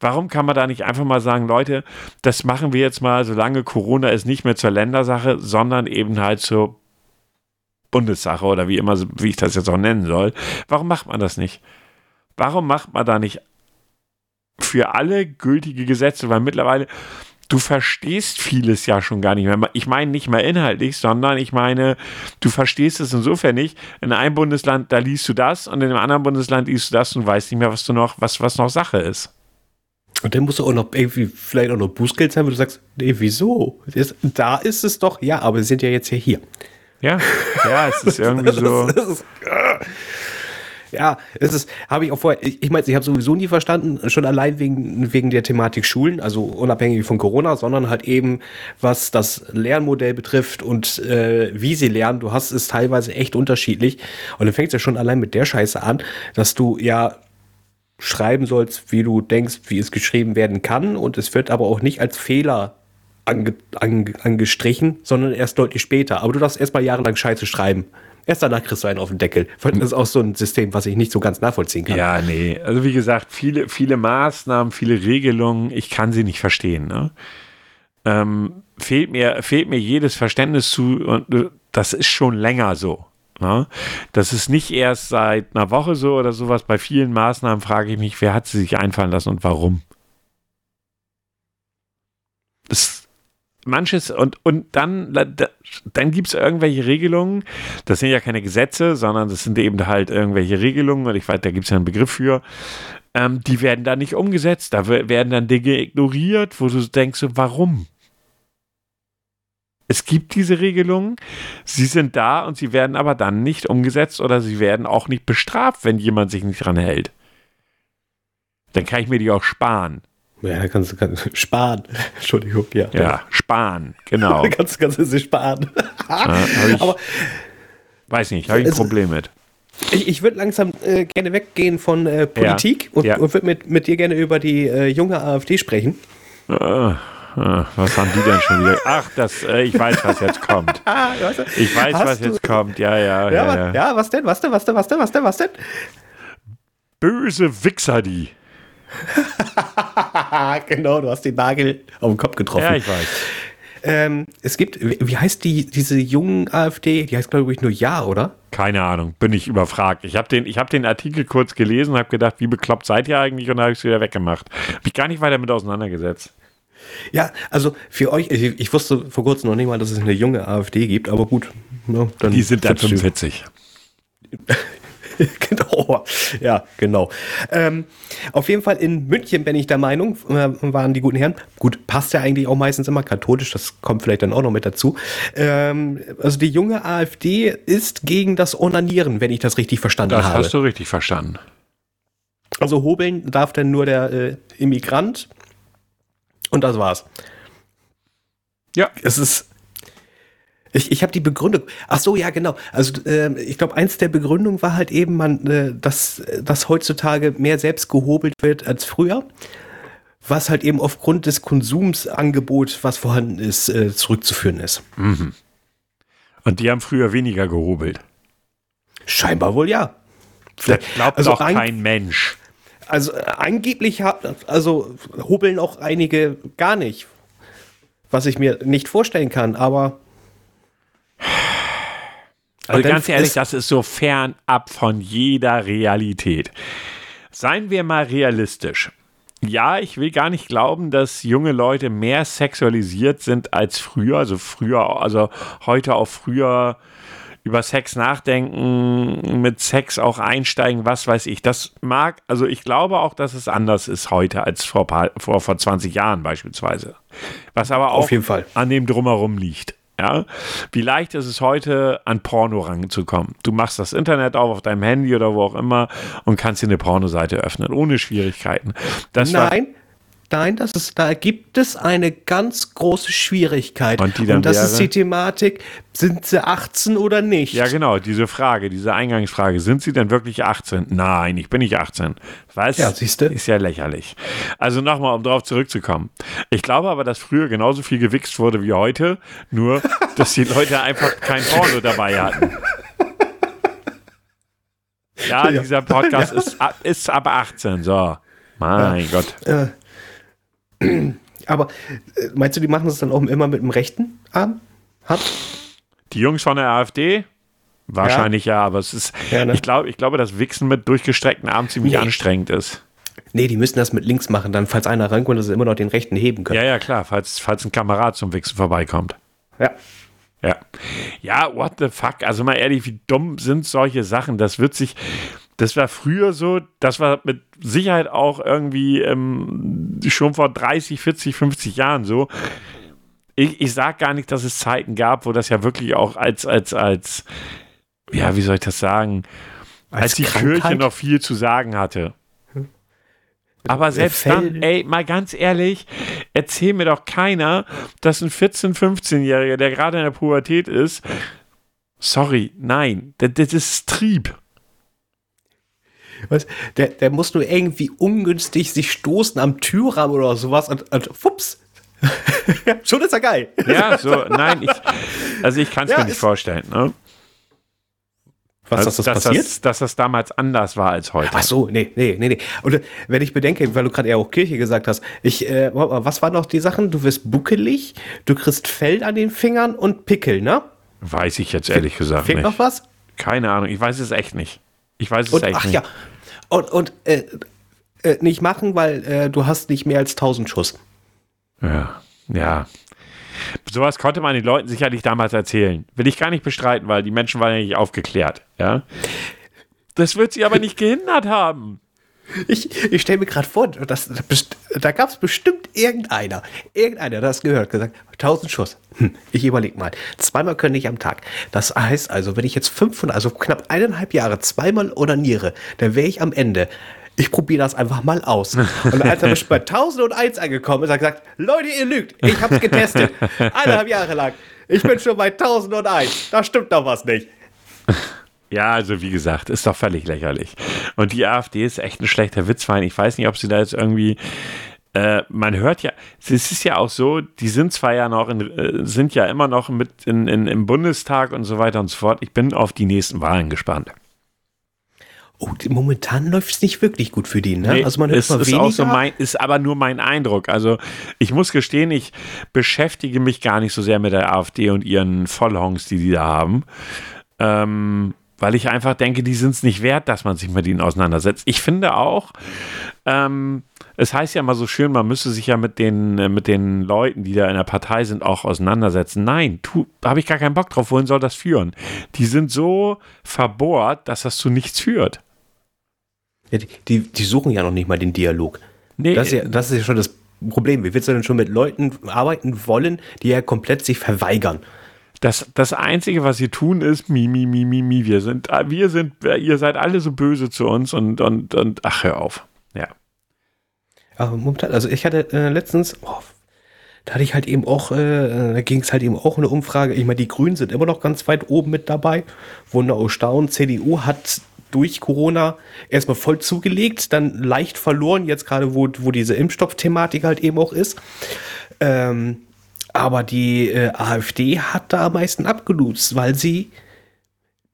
Warum kann man da nicht einfach mal sagen, Leute, das machen wir jetzt mal, solange Corona ist, nicht mehr zur Ländersache, sondern eben halt zur Bundessache oder wie immer, wie ich das jetzt auch nennen soll. Warum macht man das nicht? Warum macht man da nicht für alle gültige Gesetze? Weil mittlerweile, du verstehst vieles ja schon gar nicht mehr. Ich meine nicht mehr inhaltlich, sondern ich meine, du verstehst es insofern nicht. In einem Bundesland, da liest du das und in einem anderen Bundesland liest du das und weißt nicht mehr, was du noch, was, was noch Sache ist. Und dann musst du auch noch irgendwie vielleicht auch noch Bußgeld sein, wo du sagst, nee, wieso? Da ist es doch, ja, aber wir sind ja jetzt ja hier. Ja, ja, es ist irgendwie so. ja, es ist, habe ich auch vorher, ich, ich meine, ich habe sowieso nie verstanden, schon allein wegen, wegen der Thematik Schulen, also unabhängig von Corona, sondern halt eben, was das Lernmodell betrifft und äh, wie sie lernen. Du hast es teilweise echt unterschiedlich. Und dann fängt es ja schon allein mit der Scheiße an, dass du ja schreiben sollst, wie du denkst, wie es geschrieben werden kann. Und es wird aber auch nicht als Fehler ange, ange, angestrichen, sondern erst deutlich später. Aber du darfst erst mal jahrelang Scheiße schreiben. Erst danach kriegst du einen auf den Deckel. Das ist auch so ein System, was ich nicht so ganz nachvollziehen kann. Ja, nee. Also wie gesagt, viele, viele Maßnahmen, viele Regelungen, ich kann sie nicht verstehen. Ne? Ähm, fehlt, mir, fehlt mir jedes Verständnis zu und äh, das ist schon länger so. Ne? Das ist nicht erst seit einer Woche so oder sowas. Bei vielen Maßnahmen frage ich mich, wer hat sie sich einfallen lassen und warum? Das manches und, und dann, dann gibt es irgendwelche Regelungen. Das sind ja keine Gesetze, sondern das sind eben halt irgendwelche Regelungen und ich weiß, da gibt es ja einen Begriff für. Ähm, die werden dann nicht umgesetzt. Da werden dann Dinge ignoriert, wo du denkst, warum? Es gibt diese Regelungen, sie sind da und sie werden aber dann nicht umgesetzt oder sie werden auch nicht bestraft, wenn jemand sich nicht dran hält. Dann kann ich mir die auch sparen. Ja, da kannst du kannst, sparen. Entschuldigung, ja. Ja, sparen, genau. Kannst, kannst du sie sparen. Ja, ich, Aber weiß nicht, habe ich ein es- Problem mit. ich, ich würde langsam äh, gerne weggehen von äh, Politik und, Ja. und würde mit, mit dir gerne über die äh, junge AfD sprechen. Äh, äh, was haben die denn schon wieder? Ach, das, äh, ich weiß, was jetzt kommt. Ich weiß, Hast was du- jetzt kommt. Ja, ja, Ja, ja. ja. ja, was denn? Was denn? Was denn? Was denn? Was denn? Was denn? Böse Wichser, die. Genau, du hast den Nagel auf den Kopf getroffen. Ja, ich weiß. ähm, es gibt, wie heißt die, diese jungen AfD? Die heißt, glaube ich, nur Ja, oder? Keine Ahnung, bin ich überfragt. Ich habe den, ich hab den Artikel kurz gelesen und habe gedacht, wie bekloppt seid ihr eigentlich? Und dann habe ich es wieder weggemacht. Habe ich gar nicht weiter mit auseinandergesetzt. Ja, also für euch, ich, ich wusste vor kurzem noch nicht mal, dass es eine junge AfD gibt, aber gut. Ja, dann Die sind dann setzt du- 45. genau, ja, genau. Ähm, auf jeden Fall in München bin ich der Meinung, äh, waren die guten Herren. Gut, passt ja eigentlich auch meistens immer katholisch, das kommt vielleicht dann auch noch mit dazu. Ähm, also die junge AfD ist gegen das Onanieren, wenn ich das richtig verstanden Das habe. hast du richtig verstanden. Also hobeln darf dann nur der äh, Immigrant. Und das war's. Ja. Es ist. Ich, ich habe die Begründung. Ach so, ja, genau. Also ähm, ich glaube, eins der Begründungen war halt eben, man, äh, dass, dass heutzutage mehr selbst gehobelt wird als früher. Was halt eben aufgrund des Konsumsangebots, was vorhanden ist, äh, zurückzuführen ist. Und die haben früher weniger gehobelt. Scheinbar wohl ja. Das glaubt Also doch ein- kein Mensch. Also äh, angeblich hat, also hobeln auch einige gar nicht. Was ich mir nicht vorstellen kann, aber Also ganz ehrlich, das ist so fernab von jeder Realität. Seien wir mal realistisch. Ja, ich will gar nicht glauben, dass junge Leute mehr sexualisiert sind als früher. Also früher, also heute auch früher über Sex nachdenken, mit Sex auch einsteigen, was weiß ich. Das mag, also ich glaube auch, dass es anders ist heute als vor, vor, vor 20 Jahren beispielsweise. Was aber auch Auf jeden Fall. an dem Drumherum liegt. Ja? Wie leicht ist es heute, an Porno ranzukommen? Du machst das Internet auf, auf deinem Handy oder wo auch immer und kannst dir eine Pornoseite öffnen, ohne Schwierigkeiten. Das nein, nein, das ist, da gibt es eine ganz große Schwierigkeit. Und die dann das ist wäre? die Thematik, sind sie 18 oder nicht? Ja, genau, diese Frage, diese Eingangsfrage. Sind Sie denn wirklich 18? Nein, ich bin nicht 18. Was? Ja, siehste. Ist ja lächerlich. Also nochmal, um darauf zurückzukommen. Ich glaube aber, dass früher genauso viel gewichst wurde wie heute, nur, dass die Leute einfach kein Porno dabei hatten. Ja, Ja. dieser Podcast Ist, ab- ist ab 18, so. Mein Gott. Aber äh, meinst du, die machen das dann auch immer mit dem rechten Arm? Hand? Die Jungs von der AfD? Wahrscheinlich ja, aber es ist, Ja, ne? ich, glaube, ich glaube, dass Wichsen mit durchgestreckten Armen ziemlich Nee. anstrengend ist. Nee, die müssen das mit links machen, dann falls einer rankommt, dass sie immer noch den rechten heben können. Ja, ja, klar, falls, falls ein Kamerad zum Wichsen vorbeikommt. Ja. Ja. Ja, what the fuck? Also mal ehrlich, wie dumm sind solche Sachen? Das wird sich, das war früher so, das war mit Sicherheit auch irgendwie ähm, schon vor 30, 40, 50 Jahren so. Ich, ich sag gar nicht, dass es Zeiten gab, wo das ja wirklich auch als, als, als, ja, wie soll ich das sagen, als, Als die Krankheit? Kirche noch viel zu sagen hatte. Aber selbst Fell- dann, ey, mal ganz ehrlich, erzähl mir doch keiner, dass ein 14-, 15-Jähriger, der gerade in der Pubertät ist, sorry, nein, das, das ist Trieb. Was? Der, der muss nur irgendwie ungünstig sich stoßen am Türrahmen oder sowas und, und fups. Schon ist er geil. Ja, so, nein, ich, also ich kann es Ja, mir nicht vorstellen, ne? Was, Also, dass das dass, passiert? das, dass das damals anders war als heute. Ach so, nee, nee, nee, nee. Und äh, wenn ich bedenke, weil du gerade eher auch Kirche gesagt hast, ich, äh, was waren noch die Sachen? Du wirst buckelig, du kriegst Fell an den Fingern und Pickel, ne? Weiß ich jetzt ehrlich gesagt Fehlt nicht. noch was? Keine Ahnung, ich weiß es echt nicht. Ich weiß es Und, echt ach nicht. ja. Und, und äh, äh, nicht machen, weil äh, du hast nicht mehr als 1000 Schuss. Ja, ja. Sowas konnte man den Leuten sicherlich damals erzählen. Will ich gar nicht bestreiten, weil die Menschen waren ja nicht aufgeklärt. Ja. Das wird sie aber nicht gehindert haben. Ich, ich stelle mir gerade vor, das, da gab es bestimmt irgendeiner, irgendeiner, der das gehört, gesagt, 1000 Schuss. Hm, ich überlege mal, zweimal könnte ich am Tag. Das heißt also, wenn ich jetzt 500, also knapp eineinhalb Jahre zweimal onaniere, dann wäre ich am Ende. Ich probiere das einfach mal aus. Und als er bei 1001 angekommen ist, hat er gesagt, Leute, ihr lügt, ich habe es getestet. Eineinhalb Jahre lang. Ich bin schon bei 1001. Da stimmt doch was nicht. Ja, also wie gesagt, ist doch völlig lächerlich. Und die AfD ist echt ein schlechter Witzwein. Ich weiß nicht, ob sie da jetzt irgendwie. Äh, man hört ja, es ist ja auch so, die sind zwar ja noch, in, äh, sind ja immer noch mit in, in, im Bundestag und so weiter und so fort. Ich bin auf die nächsten Wahlen gespannt. Oh, momentan läuft es nicht wirklich gut für die, ne? Nee, also man hört ist, mal ist, auch so mein, ist aber nur mein Eindruck. Also ich muss gestehen, ich beschäftige mich gar nicht so sehr mit der AfD und ihren Vollhongs, die die da haben. Ähm, weil ich einfach denke, die sind es nicht wert, dass man sich mit ihnen auseinandersetzt. Ich finde auch, ähm, es heißt ja immer so schön, man müsste sich ja mit den, äh, mit den Leuten, die da in der Partei sind, auch auseinandersetzen. Nein, da habe ich gar keinen Bock drauf. Wohin soll das führen? Die sind so verbohrt, dass das zu nichts führt. Ja, die, die, suchen ja noch nicht mal den Dialog. Nee, das, ist ja, das ist ja schon das Problem. Wie willst du denn schon mit Leuten arbeiten wollen, die ja komplett sich verweigern? Das, das Einzige, was sie tun, ist mi, mi, mi, mi, mi. Wir sind, wir sind, ihr seid alle so böse zu uns und, und, und ach, hör auf. Ja. Aber momentan, also ich hatte äh, letztens, oh, da hatte ich halt eben auch, äh, da ging es halt eben auch eine Umfrage. Ich meine, die Grünen sind immer noch ganz weit oben mit dabei. Wunder Staunen. CDU hat durch Corona erstmal voll zugelegt, dann leicht verloren, jetzt gerade, wo, wo diese Impfstoffthematik halt eben auch ist. Ähm, aber die äh, AfD hat da am meisten abgelutzt, weil sie,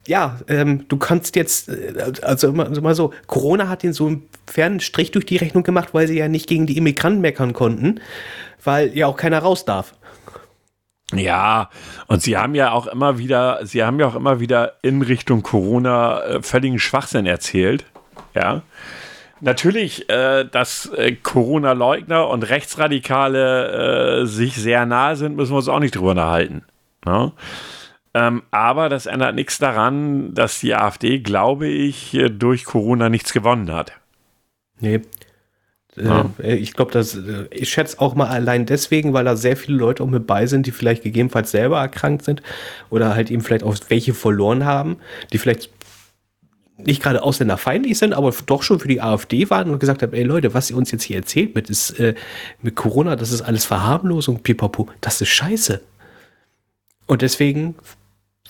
ja, ähm, du kannst jetzt, äh, also immer, also mal so, Corona hat den so einen fernen Strich durch die Rechnung gemacht, weil sie ja nicht gegen die Immigranten meckern konnten, weil ja auch keiner raus darf. Ja, und sie haben ja auch immer wieder, sie haben ja auch immer wieder in Richtung Corona äh, völligen Schwachsinn erzählt. Ja. Natürlich, äh, dass äh, Corona-Leugner und Rechtsradikale äh, sich sehr nahe sind, müssen wir uns auch nicht drüber unterhalten. Ne? Ähm, aber das ändert nichts daran, dass die AfD, glaube ich, durch Corona nichts gewonnen hat. Nee. Ja. Äh, ich glaube, dass äh, ich schätze auch mal allein deswegen, weil da sehr viele Leute auch mit bei sind, die vielleicht gegebenenfalls selber erkrankt sind oder halt eben vielleicht auch welche verloren haben, die vielleicht nicht gerade ausländerfeindlich sind, aber doch schon für die AfD waren und gesagt haben, ey Leute, was ihr uns jetzt hier erzählt mit, ist, äh, mit Corona, das ist alles Verharmlosung, pipapo, das ist scheiße. Und deswegen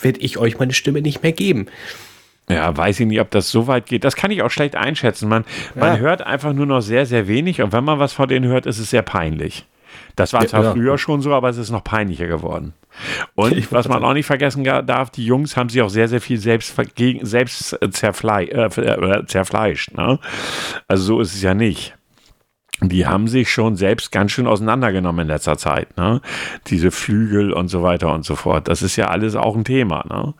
werde ich euch meine Stimme nicht mehr geben. Ja, weiß ich nicht, ob das so weit geht. Das kann ich auch schlecht einschätzen. Man, ja. man hört einfach nur noch sehr, sehr wenig und wenn man was von denen hört, ist es sehr peinlich. Das war zwar ja, früher schon so, aber es ist noch peinlicher geworden. Und was man auch nicht vergessen darf, die Jungs haben sich auch sehr, sehr viel selbst, selbst zerflei äh, äh, zerfleischt. Ne? Also so ist es ja nicht. Die haben sich schon selbst ganz schön auseinandergenommen in letzter Zeit. Ne? Diese Flügel und so weiter und so fort. Das ist ja alles auch ein Thema. Ne?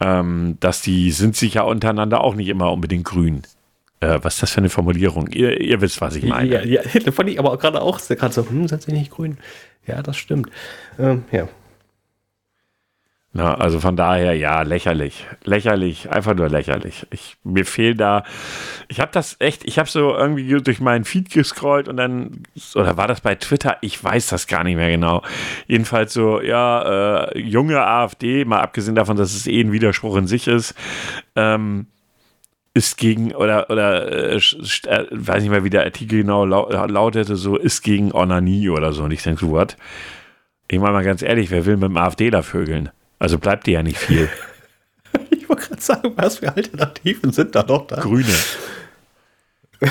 Ähm, dass die sind sich ja untereinander auch nicht immer unbedingt grün. Äh, was ist das für eine Formulierung? Ihr, ihr wisst, was ich meine. Ja, ja, da fand ich aber gerade auch gerade so, hm, sind sie nicht grün? Ja, das stimmt. Ähm, ja. Na, also von daher, ja, lächerlich. Lächerlich, einfach nur lächerlich. Ich, mir fehlt da, ich habe das echt, ich habe so irgendwie durch meinen Feed gescrollt und dann, oder war das bei Twitter? Ich weiß das gar nicht mehr genau. Jedenfalls so, ja, äh, junge AfD, mal abgesehen davon, dass es eh ein Widerspruch in sich ist, ähm, ist gegen, oder, oder äh, äh, weiß nicht mehr, wie der Artikel genau lautete, so ist gegen Onanie oder so. Und ich denke, so, what? Ich meine mal ganz ehrlich, wer will mit dem AfD da vögeln? Also bleibt dir ja nicht viel. ich wollte gerade sagen, was für Alternativen sind da noch da? Grüne.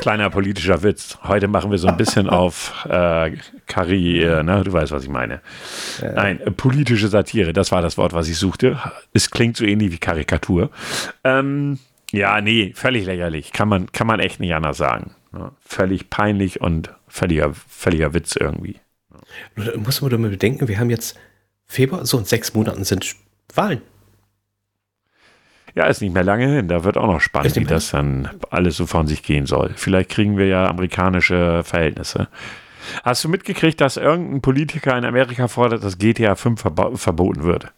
Kleiner politischer Witz. Heute machen wir so ein bisschen auf äh, Kari, äh, ne? du weißt, was ich meine. Ja. Nein, äh, politische Satire, das war das Wort, was ich suchte. Es klingt so ähnlich wie Karikatur. Ähm, ja, nee, völlig lächerlich. Kann man, kann man echt nicht anders sagen. Ne? Völlig peinlich und völliger, völliger Witz irgendwie. Da muss man doch mal bedenken, wir haben jetzt Februar, so in sechs Monaten sind Wahlen. Ja, ist nicht mehr lange hin. Da wird auch noch spannend, wie das dann alles so von sich gehen soll. Vielleicht kriegen wir ja amerikanische Verhältnisse. Hast du mitgekriegt, dass irgendein Politiker in Amerika fordert, dass GTA 5 verboten wird?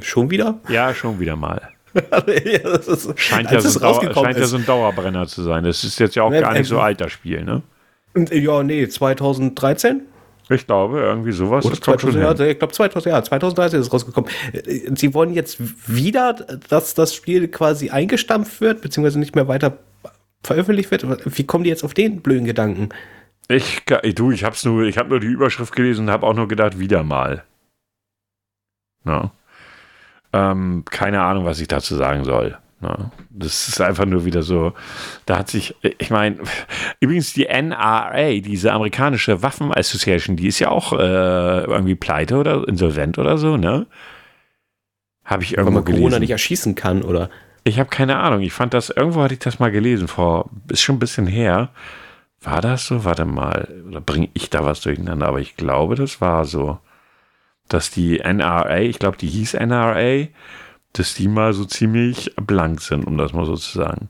Schon wieder? Ja, schon wieder mal. das ist, scheint ja, so, scheint ja so ein Dauerbrenner zu sein. Das ist jetzt ja auch gar nicht so alt, das Spiel, ne? Ja, nee, 2013? Ich glaube, irgendwie sowas. Oder 2000, ja, ich glaube 2000, ja, 2013 ist es rausgekommen. Sie wollen jetzt wieder, dass das Spiel quasi eingestampft wird, beziehungsweise nicht mehr weiter veröffentlicht wird. Wie kommen die jetzt auf den blöden Gedanken? Ich, du, ich hab's nur, ich habe nur die Überschrift gelesen und habe auch nur gedacht, wieder mal. No. Ähm, keine Ahnung, was ich dazu sagen soll. Das ist einfach nur wieder so, da hat sich, ich meine, übrigens die NRA, diese amerikanische Waffen Association, die ist ja auch äh, irgendwie pleite oder insolvent oder so, ne? Habe ich irgendwo Weil man gelesen. Corona nicht erschießen kann, oder? Ich habe keine Ahnung. Ich fand das, irgendwo hatte ich das mal gelesen, vor, ist schon ein bisschen her. War das so? Warte mal. Oder bringe ich da was durcheinander? Aber ich glaube, das war so. Dass die NRA, ich glaube, die hieß NRA, dass die mal so ziemlich blank sind, um das mal so zu sagen.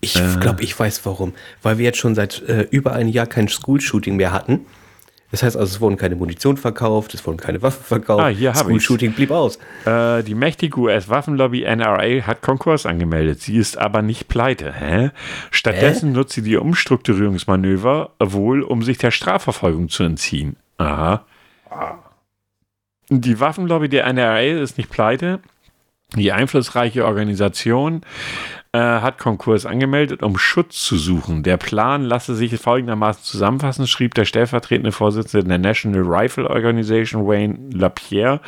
Ich äh, glaube, ich weiß warum. Weil wir jetzt schon seit äh, über einem Jahr kein School-Shooting mehr hatten. Das heißt also, es wurden keine Munition verkauft, es wurden keine Waffen verkauft. Ah, hier habe ich. Shooting blieb aus. Äh, die mächtige US-Waffenlobby NRA hat Konkurs angemeldet. Sie ist aber nicht pleite. Hä? Stattdessen Hä? nutzt sie die Umstrukturierungsmanöver wohl, um sich der Strafverfolgung zu entziehen. Aha. Die Waffenlobby der NRA ist nicht pleite. Die einflussreiche Organisation äh, hat Konkurs angemeldet, um Schutz zu suchen. Der Plan lasse sich folgendermaßen zusammenfassen, schrieb der stellvertretende Vorsitzende der National Rifle Organization, Wayne LaPierre.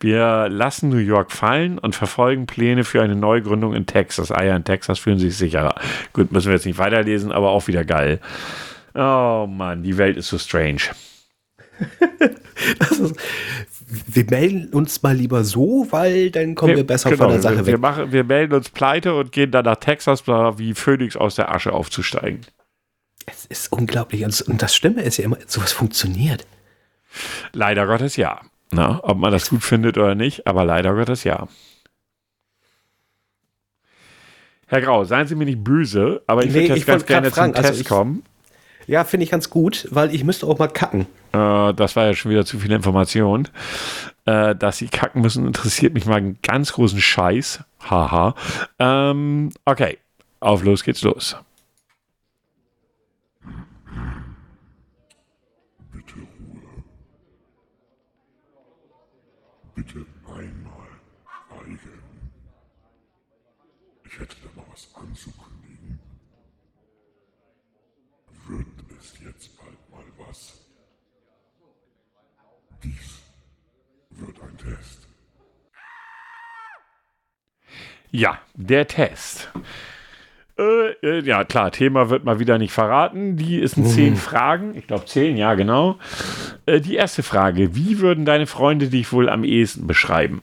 Wir lassen New York fallen und verfolgen Pläne für eine Neugründung in Texas. Ah ja, in Texas fühlen sich sicherer. Gut, müssen wir jetzt nicht weiterlesen, aber auch wieder geil. Oh Mann, die Welt ist so strange. ist, wir melden uns mal lieber so, weil dann kommen wir, wir besser genau, von der Sache wir, weg. Wir, machen, wir melden uns pleite und gehen dann nach Texas, wie Phoenix aus der Asche aufzusteigen. Es ist unglaublich. Und das Stimme ist ja immer, sowas funktioniert. Leider Gottes ja. Na, ob man das gut findet oder nicht, aber leider Gottes ja. Herr Grau, seien Sie mir nicht böse, aber ich nee, würde jetzt ganz gerne fragen, zum also Test ich, kommen. Ja, finde ich ganz gut, weil ich müsste auch mal kacken. Äh, das war ja schon wieder zu viel Information. Äh, dass sie kacken müssen, interessiert mich mal einen ganz großen Scheiß. Haha. Ähm, okay, auf los geht's los. Bitte Ruhe. Bitte einmal schweigen. Ich hätte da mal was anzukündigen. Wird es jetzt bald mal was? Dies wird ein Test. Ja, der Test. Äh, äh, ja, klar, Thema wird mal wieder nicht verraten. Die ist in zehn mhm. Fragen. Ich glaube, zehn, ja, genau. Äh, die erste Frage: Wie würden deine Freunde dich wohl am ehesten beschreiben?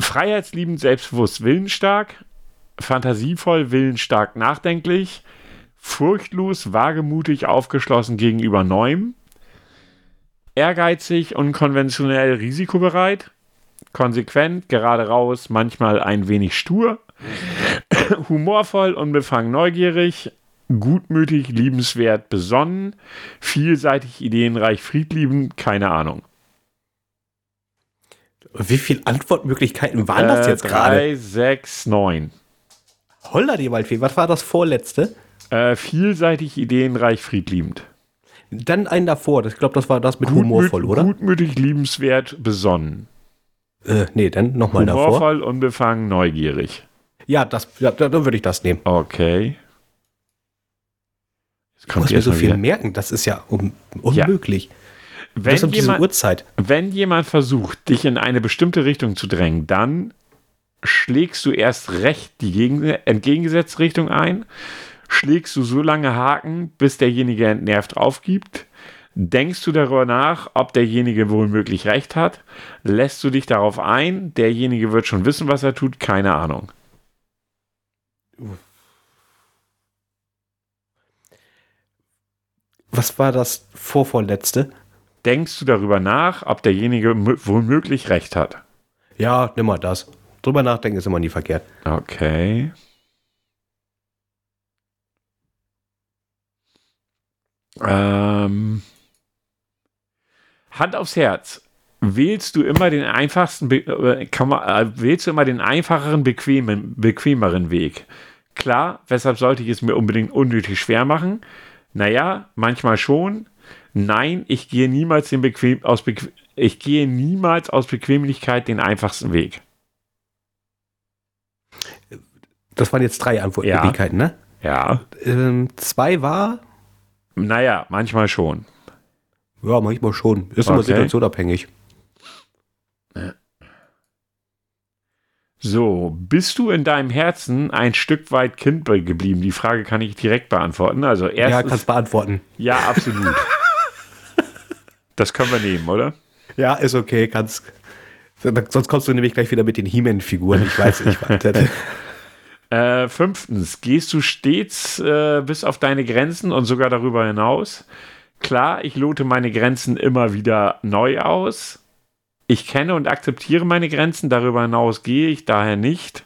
Freiheitsliebend, selbstbewusst, willensstark, fantasievoll, willensstark, nachdenklich, furchtlos, wagemutig, aufgeschlossen gegenüber Neuem, ehrgeizig, unkonventionell, risikobereit, konsequent, gerade raus, manchmal ein wenig stur, humorvoll, unbefangen, neugierig, gutmütig, liebenswert, besonnen, vielseitig, ideenreich, friedliebend, keine Ahnung. Wie viele Antwortmöglichkeiten waren das äh, jetzt gerade? 3, 6, 9. Holla die Waldfee, was war das vorletzte? Äh, vielseitig, ideenreich, friedliebend. Dann einen davor, ich glaube, das war das mit Gutmüt, humorvoll, oder? Gutmütig, liebenswert, besonnen. Äh, nee, dann nochmal davor. Humorvoll, unbefangen, neugierig. Ja, das, ja, dann würde ich das nehmen. Okay. Jetzt kommt ich muss mir so viel wieder. merken, das ist ja un unmöglich. Ja. Wenn, um jemand, Uhrzeit. wenn jemand versucht, dich in eine bestimmte Richtung zu drängen, dann schlägst du erst recht die gegen, entgegengesetzte Richtung ein schlägst du so lange Haken, bis derjenige entnervt aufgibt? Denkst du darüber nach, ob derjenige womöglich recht hat? Lässt du dich darauf ein? Derjenige wird schon wissen, was er tut? Keine Ahnung. Was war das vorvorletzte? Denkst du darüber nach, ob derjenige womöglich recht hat? Ja, nimm mal das. Drüber nachdenken ist immer nie verkehrt. Okay. Ähm, Hand aufs Herz. wählst du immer den einfachsten, äh, man, äh, wählst du immer den einfacheren, bequemen, bequemeren Weg? Klar, weshalb sollte ich es mir unbedingt unnötig schwer machen? Naja, manchmal schon. Nein, ich gehe niemals den bequem, aus bequem, ich gehe niemals aus Bequemlichkeit den einfachsten Weg. Das waren jetzt drei Antwortmöglichkeiten, ne? Ja, Ähm, zwei war, naja, manchmal schon. ja, manchmal schon. Ist immer Okay. situationabhängig. So, bist du in deinem Herzen ein Stück weit Kind geblieben? Die Frage kann ich direkt beantworten. Also Ja, erstens, kannst beantworten. ja, absolut. das können wir nehmen, oder? Ja, ist okay, kannst. Sonst kommst du nämlich gleich wieder mit den He-Man-Figuren. Ich weiß nicht, was. Äh, fünftens, gehst du stets äh, bis auf deine Grenzen und sogar darüber hinaus? Klar, ich lote meine Grenzen immer wieder neu aus. Ich kenne und akzeptiere meine Grenzen, darüber hinaus gehe ich daher nicht.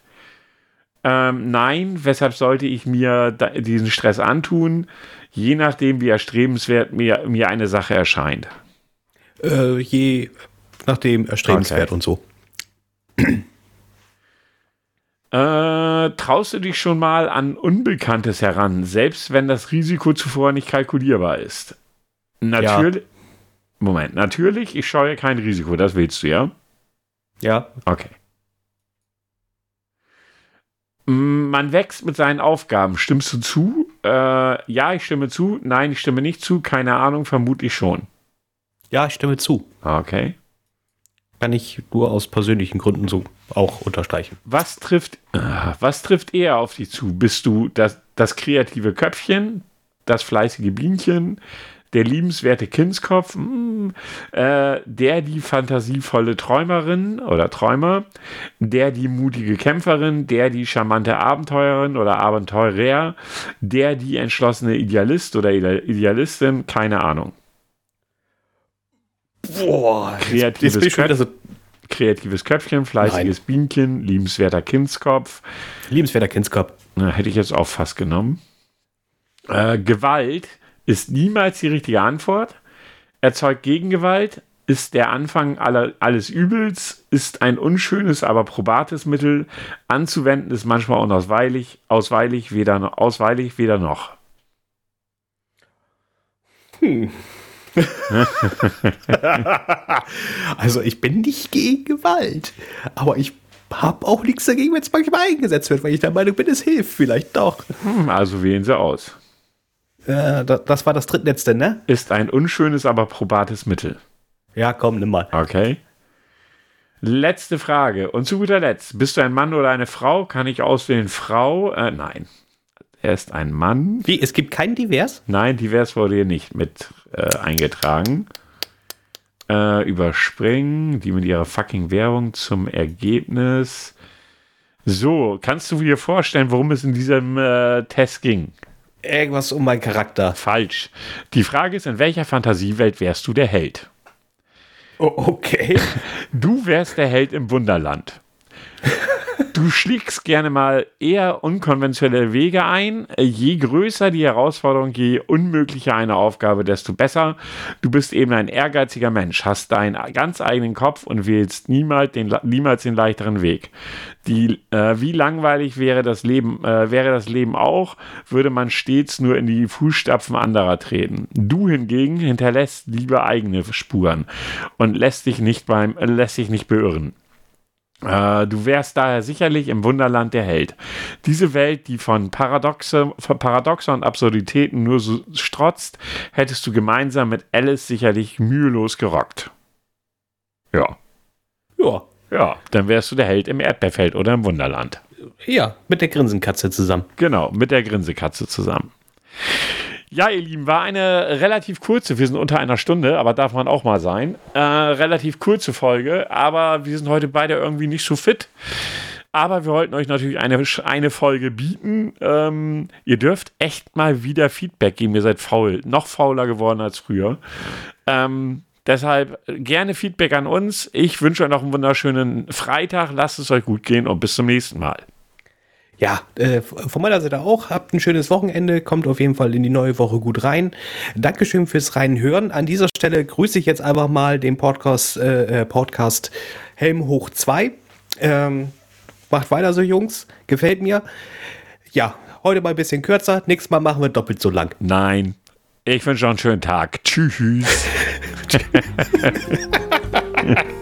Ähm, nein, weshalb sollte ich mir da, diesen Stress antun? Je nachdem, wie erstrebenswert mir, mir eine Sache erscheint. äh, je nachdem erstrebenswert Okay. und so. Äh, traust du dich schon mal an Unbekanntes heran, selbst wenn das Risiko zuvor nicht kalkulierbar ist? Natürlich. Moment, natürlich, ich scheue kein Risiko, das willst du, ja? Ja, Okay. Man wächst mit seinen Aufgaben. Stimmst du zu? Äh, ja, ich stimme zu. Nein, ich stimme nicht zu. Keine Ahnung, vermutlich schon. ja, ich stimme zu. Okay. Kann ich nur aus persönlichen Gründen so auch unterstreichen. Was trifft, äh, was trifft eher auf dich zu? Bist du das, das kreative Köpfchen, das fleißige Bienchen, der liebenswerte Kindskopf, hm, äh, der die fantasievolle Träumerin oder Träumer, der die mutige Kämpferin, der die charmante Abenteurerin oder Abenteurer, der die entschlossene Idealist oder Ide- Idealistin, keine Ahnung. Boah, Kreatives jetzt schon wieder so Kreatives Köpfchen, fleißiges Bienchen, liebenswerter Kindskopf, liebenswerter Kindskopf. Na, hätte ich jetzt auch fast genommen. Äh, Gewalt ist niemals die richtige Antwort. Erzeugt Gegengewalt, ist der Anfang aller, alles Übels, ist ein unschönes, aber probates Mittel. Anzuwenden ist manchmal unausweilig, ausweilig, weder, ausweilig, weder noch. Also ich bin nicht gegen Gewalt, aber ich habe auch nichts dagegen, wenn es manchmal eingesetzt wird, weil ich der Meinung bin, es hilft vielleicht doch. Hm, also wählen sie aus. Das, das war das drittletzte, ne? Ist ein unschönes, aber probates Mittel. Ja, komm, nimm mal. Okay. Letzte Frage. Und zu guter Letzt, bist du ein Mann oder eine Frau? Kann ich auswählen Frau? Äh, nein. Er ist ein Mann. Wie, es gibt kein Divers? Nein, divers wurde hier nicht mit äh, eingetragen. Äh, überspringen, die mit ihrer fucking Werbung zum Ergebnis. So, kannst du dir vorstellen, worum es in diesem äh, Test ging? Irgendwas um meinen Charakter. Falsch. Die Frage ist, in welcher Fantasiewelt wärst du der Held? Okay. Du wärst der Held im Wunderland. Du schlägst gerne mal eher unkonventionelle Wege ein. Je größer die Herausforderung, je unmöglicher eine Aufgabe, desto besser. Du bist eben ein ehrgeiziger Mensch, hast deinen ganz eigenen Kopf und wählst niemals den, niemals den leichteren Weg. Die, äh, wie langweilig wäre das Leben, äh, wäre das Leben auch, würde man stets nur in die Fußstapfen anderer treten. Du hingegen hinterlässt lieber eigene Spuren und lässt dich nicht beim, lässt dich nicht beirren. Äh, du wärst daher sicherlich im Wunderland der Held. Diese Welt, die von Paradoxe, von Paradoxe und Absurditäten nur so strotzt, hättest du gemeinsam mit Alice sicherlich mühelos gerockt. Ja. Ja. Ja, dann wärst du der Held im Erdbeerfeld oder im Wunderland. Ja, mit der Grinsenkatze zusammen. Genau, mit der Grinsekatze zusammen. Ja, ihr Lieben, war eine relativ kurze, wir sind unter einer Stunde, aber darf man auch mal sein. Äh, relativ kurze Folge, aber wir sind heute beide irgendwie nicht so fit. Aber wir wollten euch natürlich eine, eine Folge bieten. Ähm, ihr dürft echt mal wieder Feedback geben. Ihr seid faul, noch fauler geworden als früher. Ähm, deshalb gerne Feedback an uns. Ich wünsche euch noch einen wunderschönen Freitag. Lasst es euch gut gehen und bis zum nächsten Mal. Ja, äh, von meiner Seite auch. Habt ein schönes Wochenende. Kommt auf jeden Fall in die neue Woche gut rein. Dankeschön fürs Reinhören. An dieser Stelle grüße ich jetzt einfach mal den Podcast, äh, äh Podcast Helm hoch 2. Ähm, macht weiter so, Jungs. Gefällt mir. Ja, heute mal ein bisschen kürzer. Nächstes Mal machen wir doppelt so lang. Nein. Ich wünsche noch einen schönen Tag. Tschüss.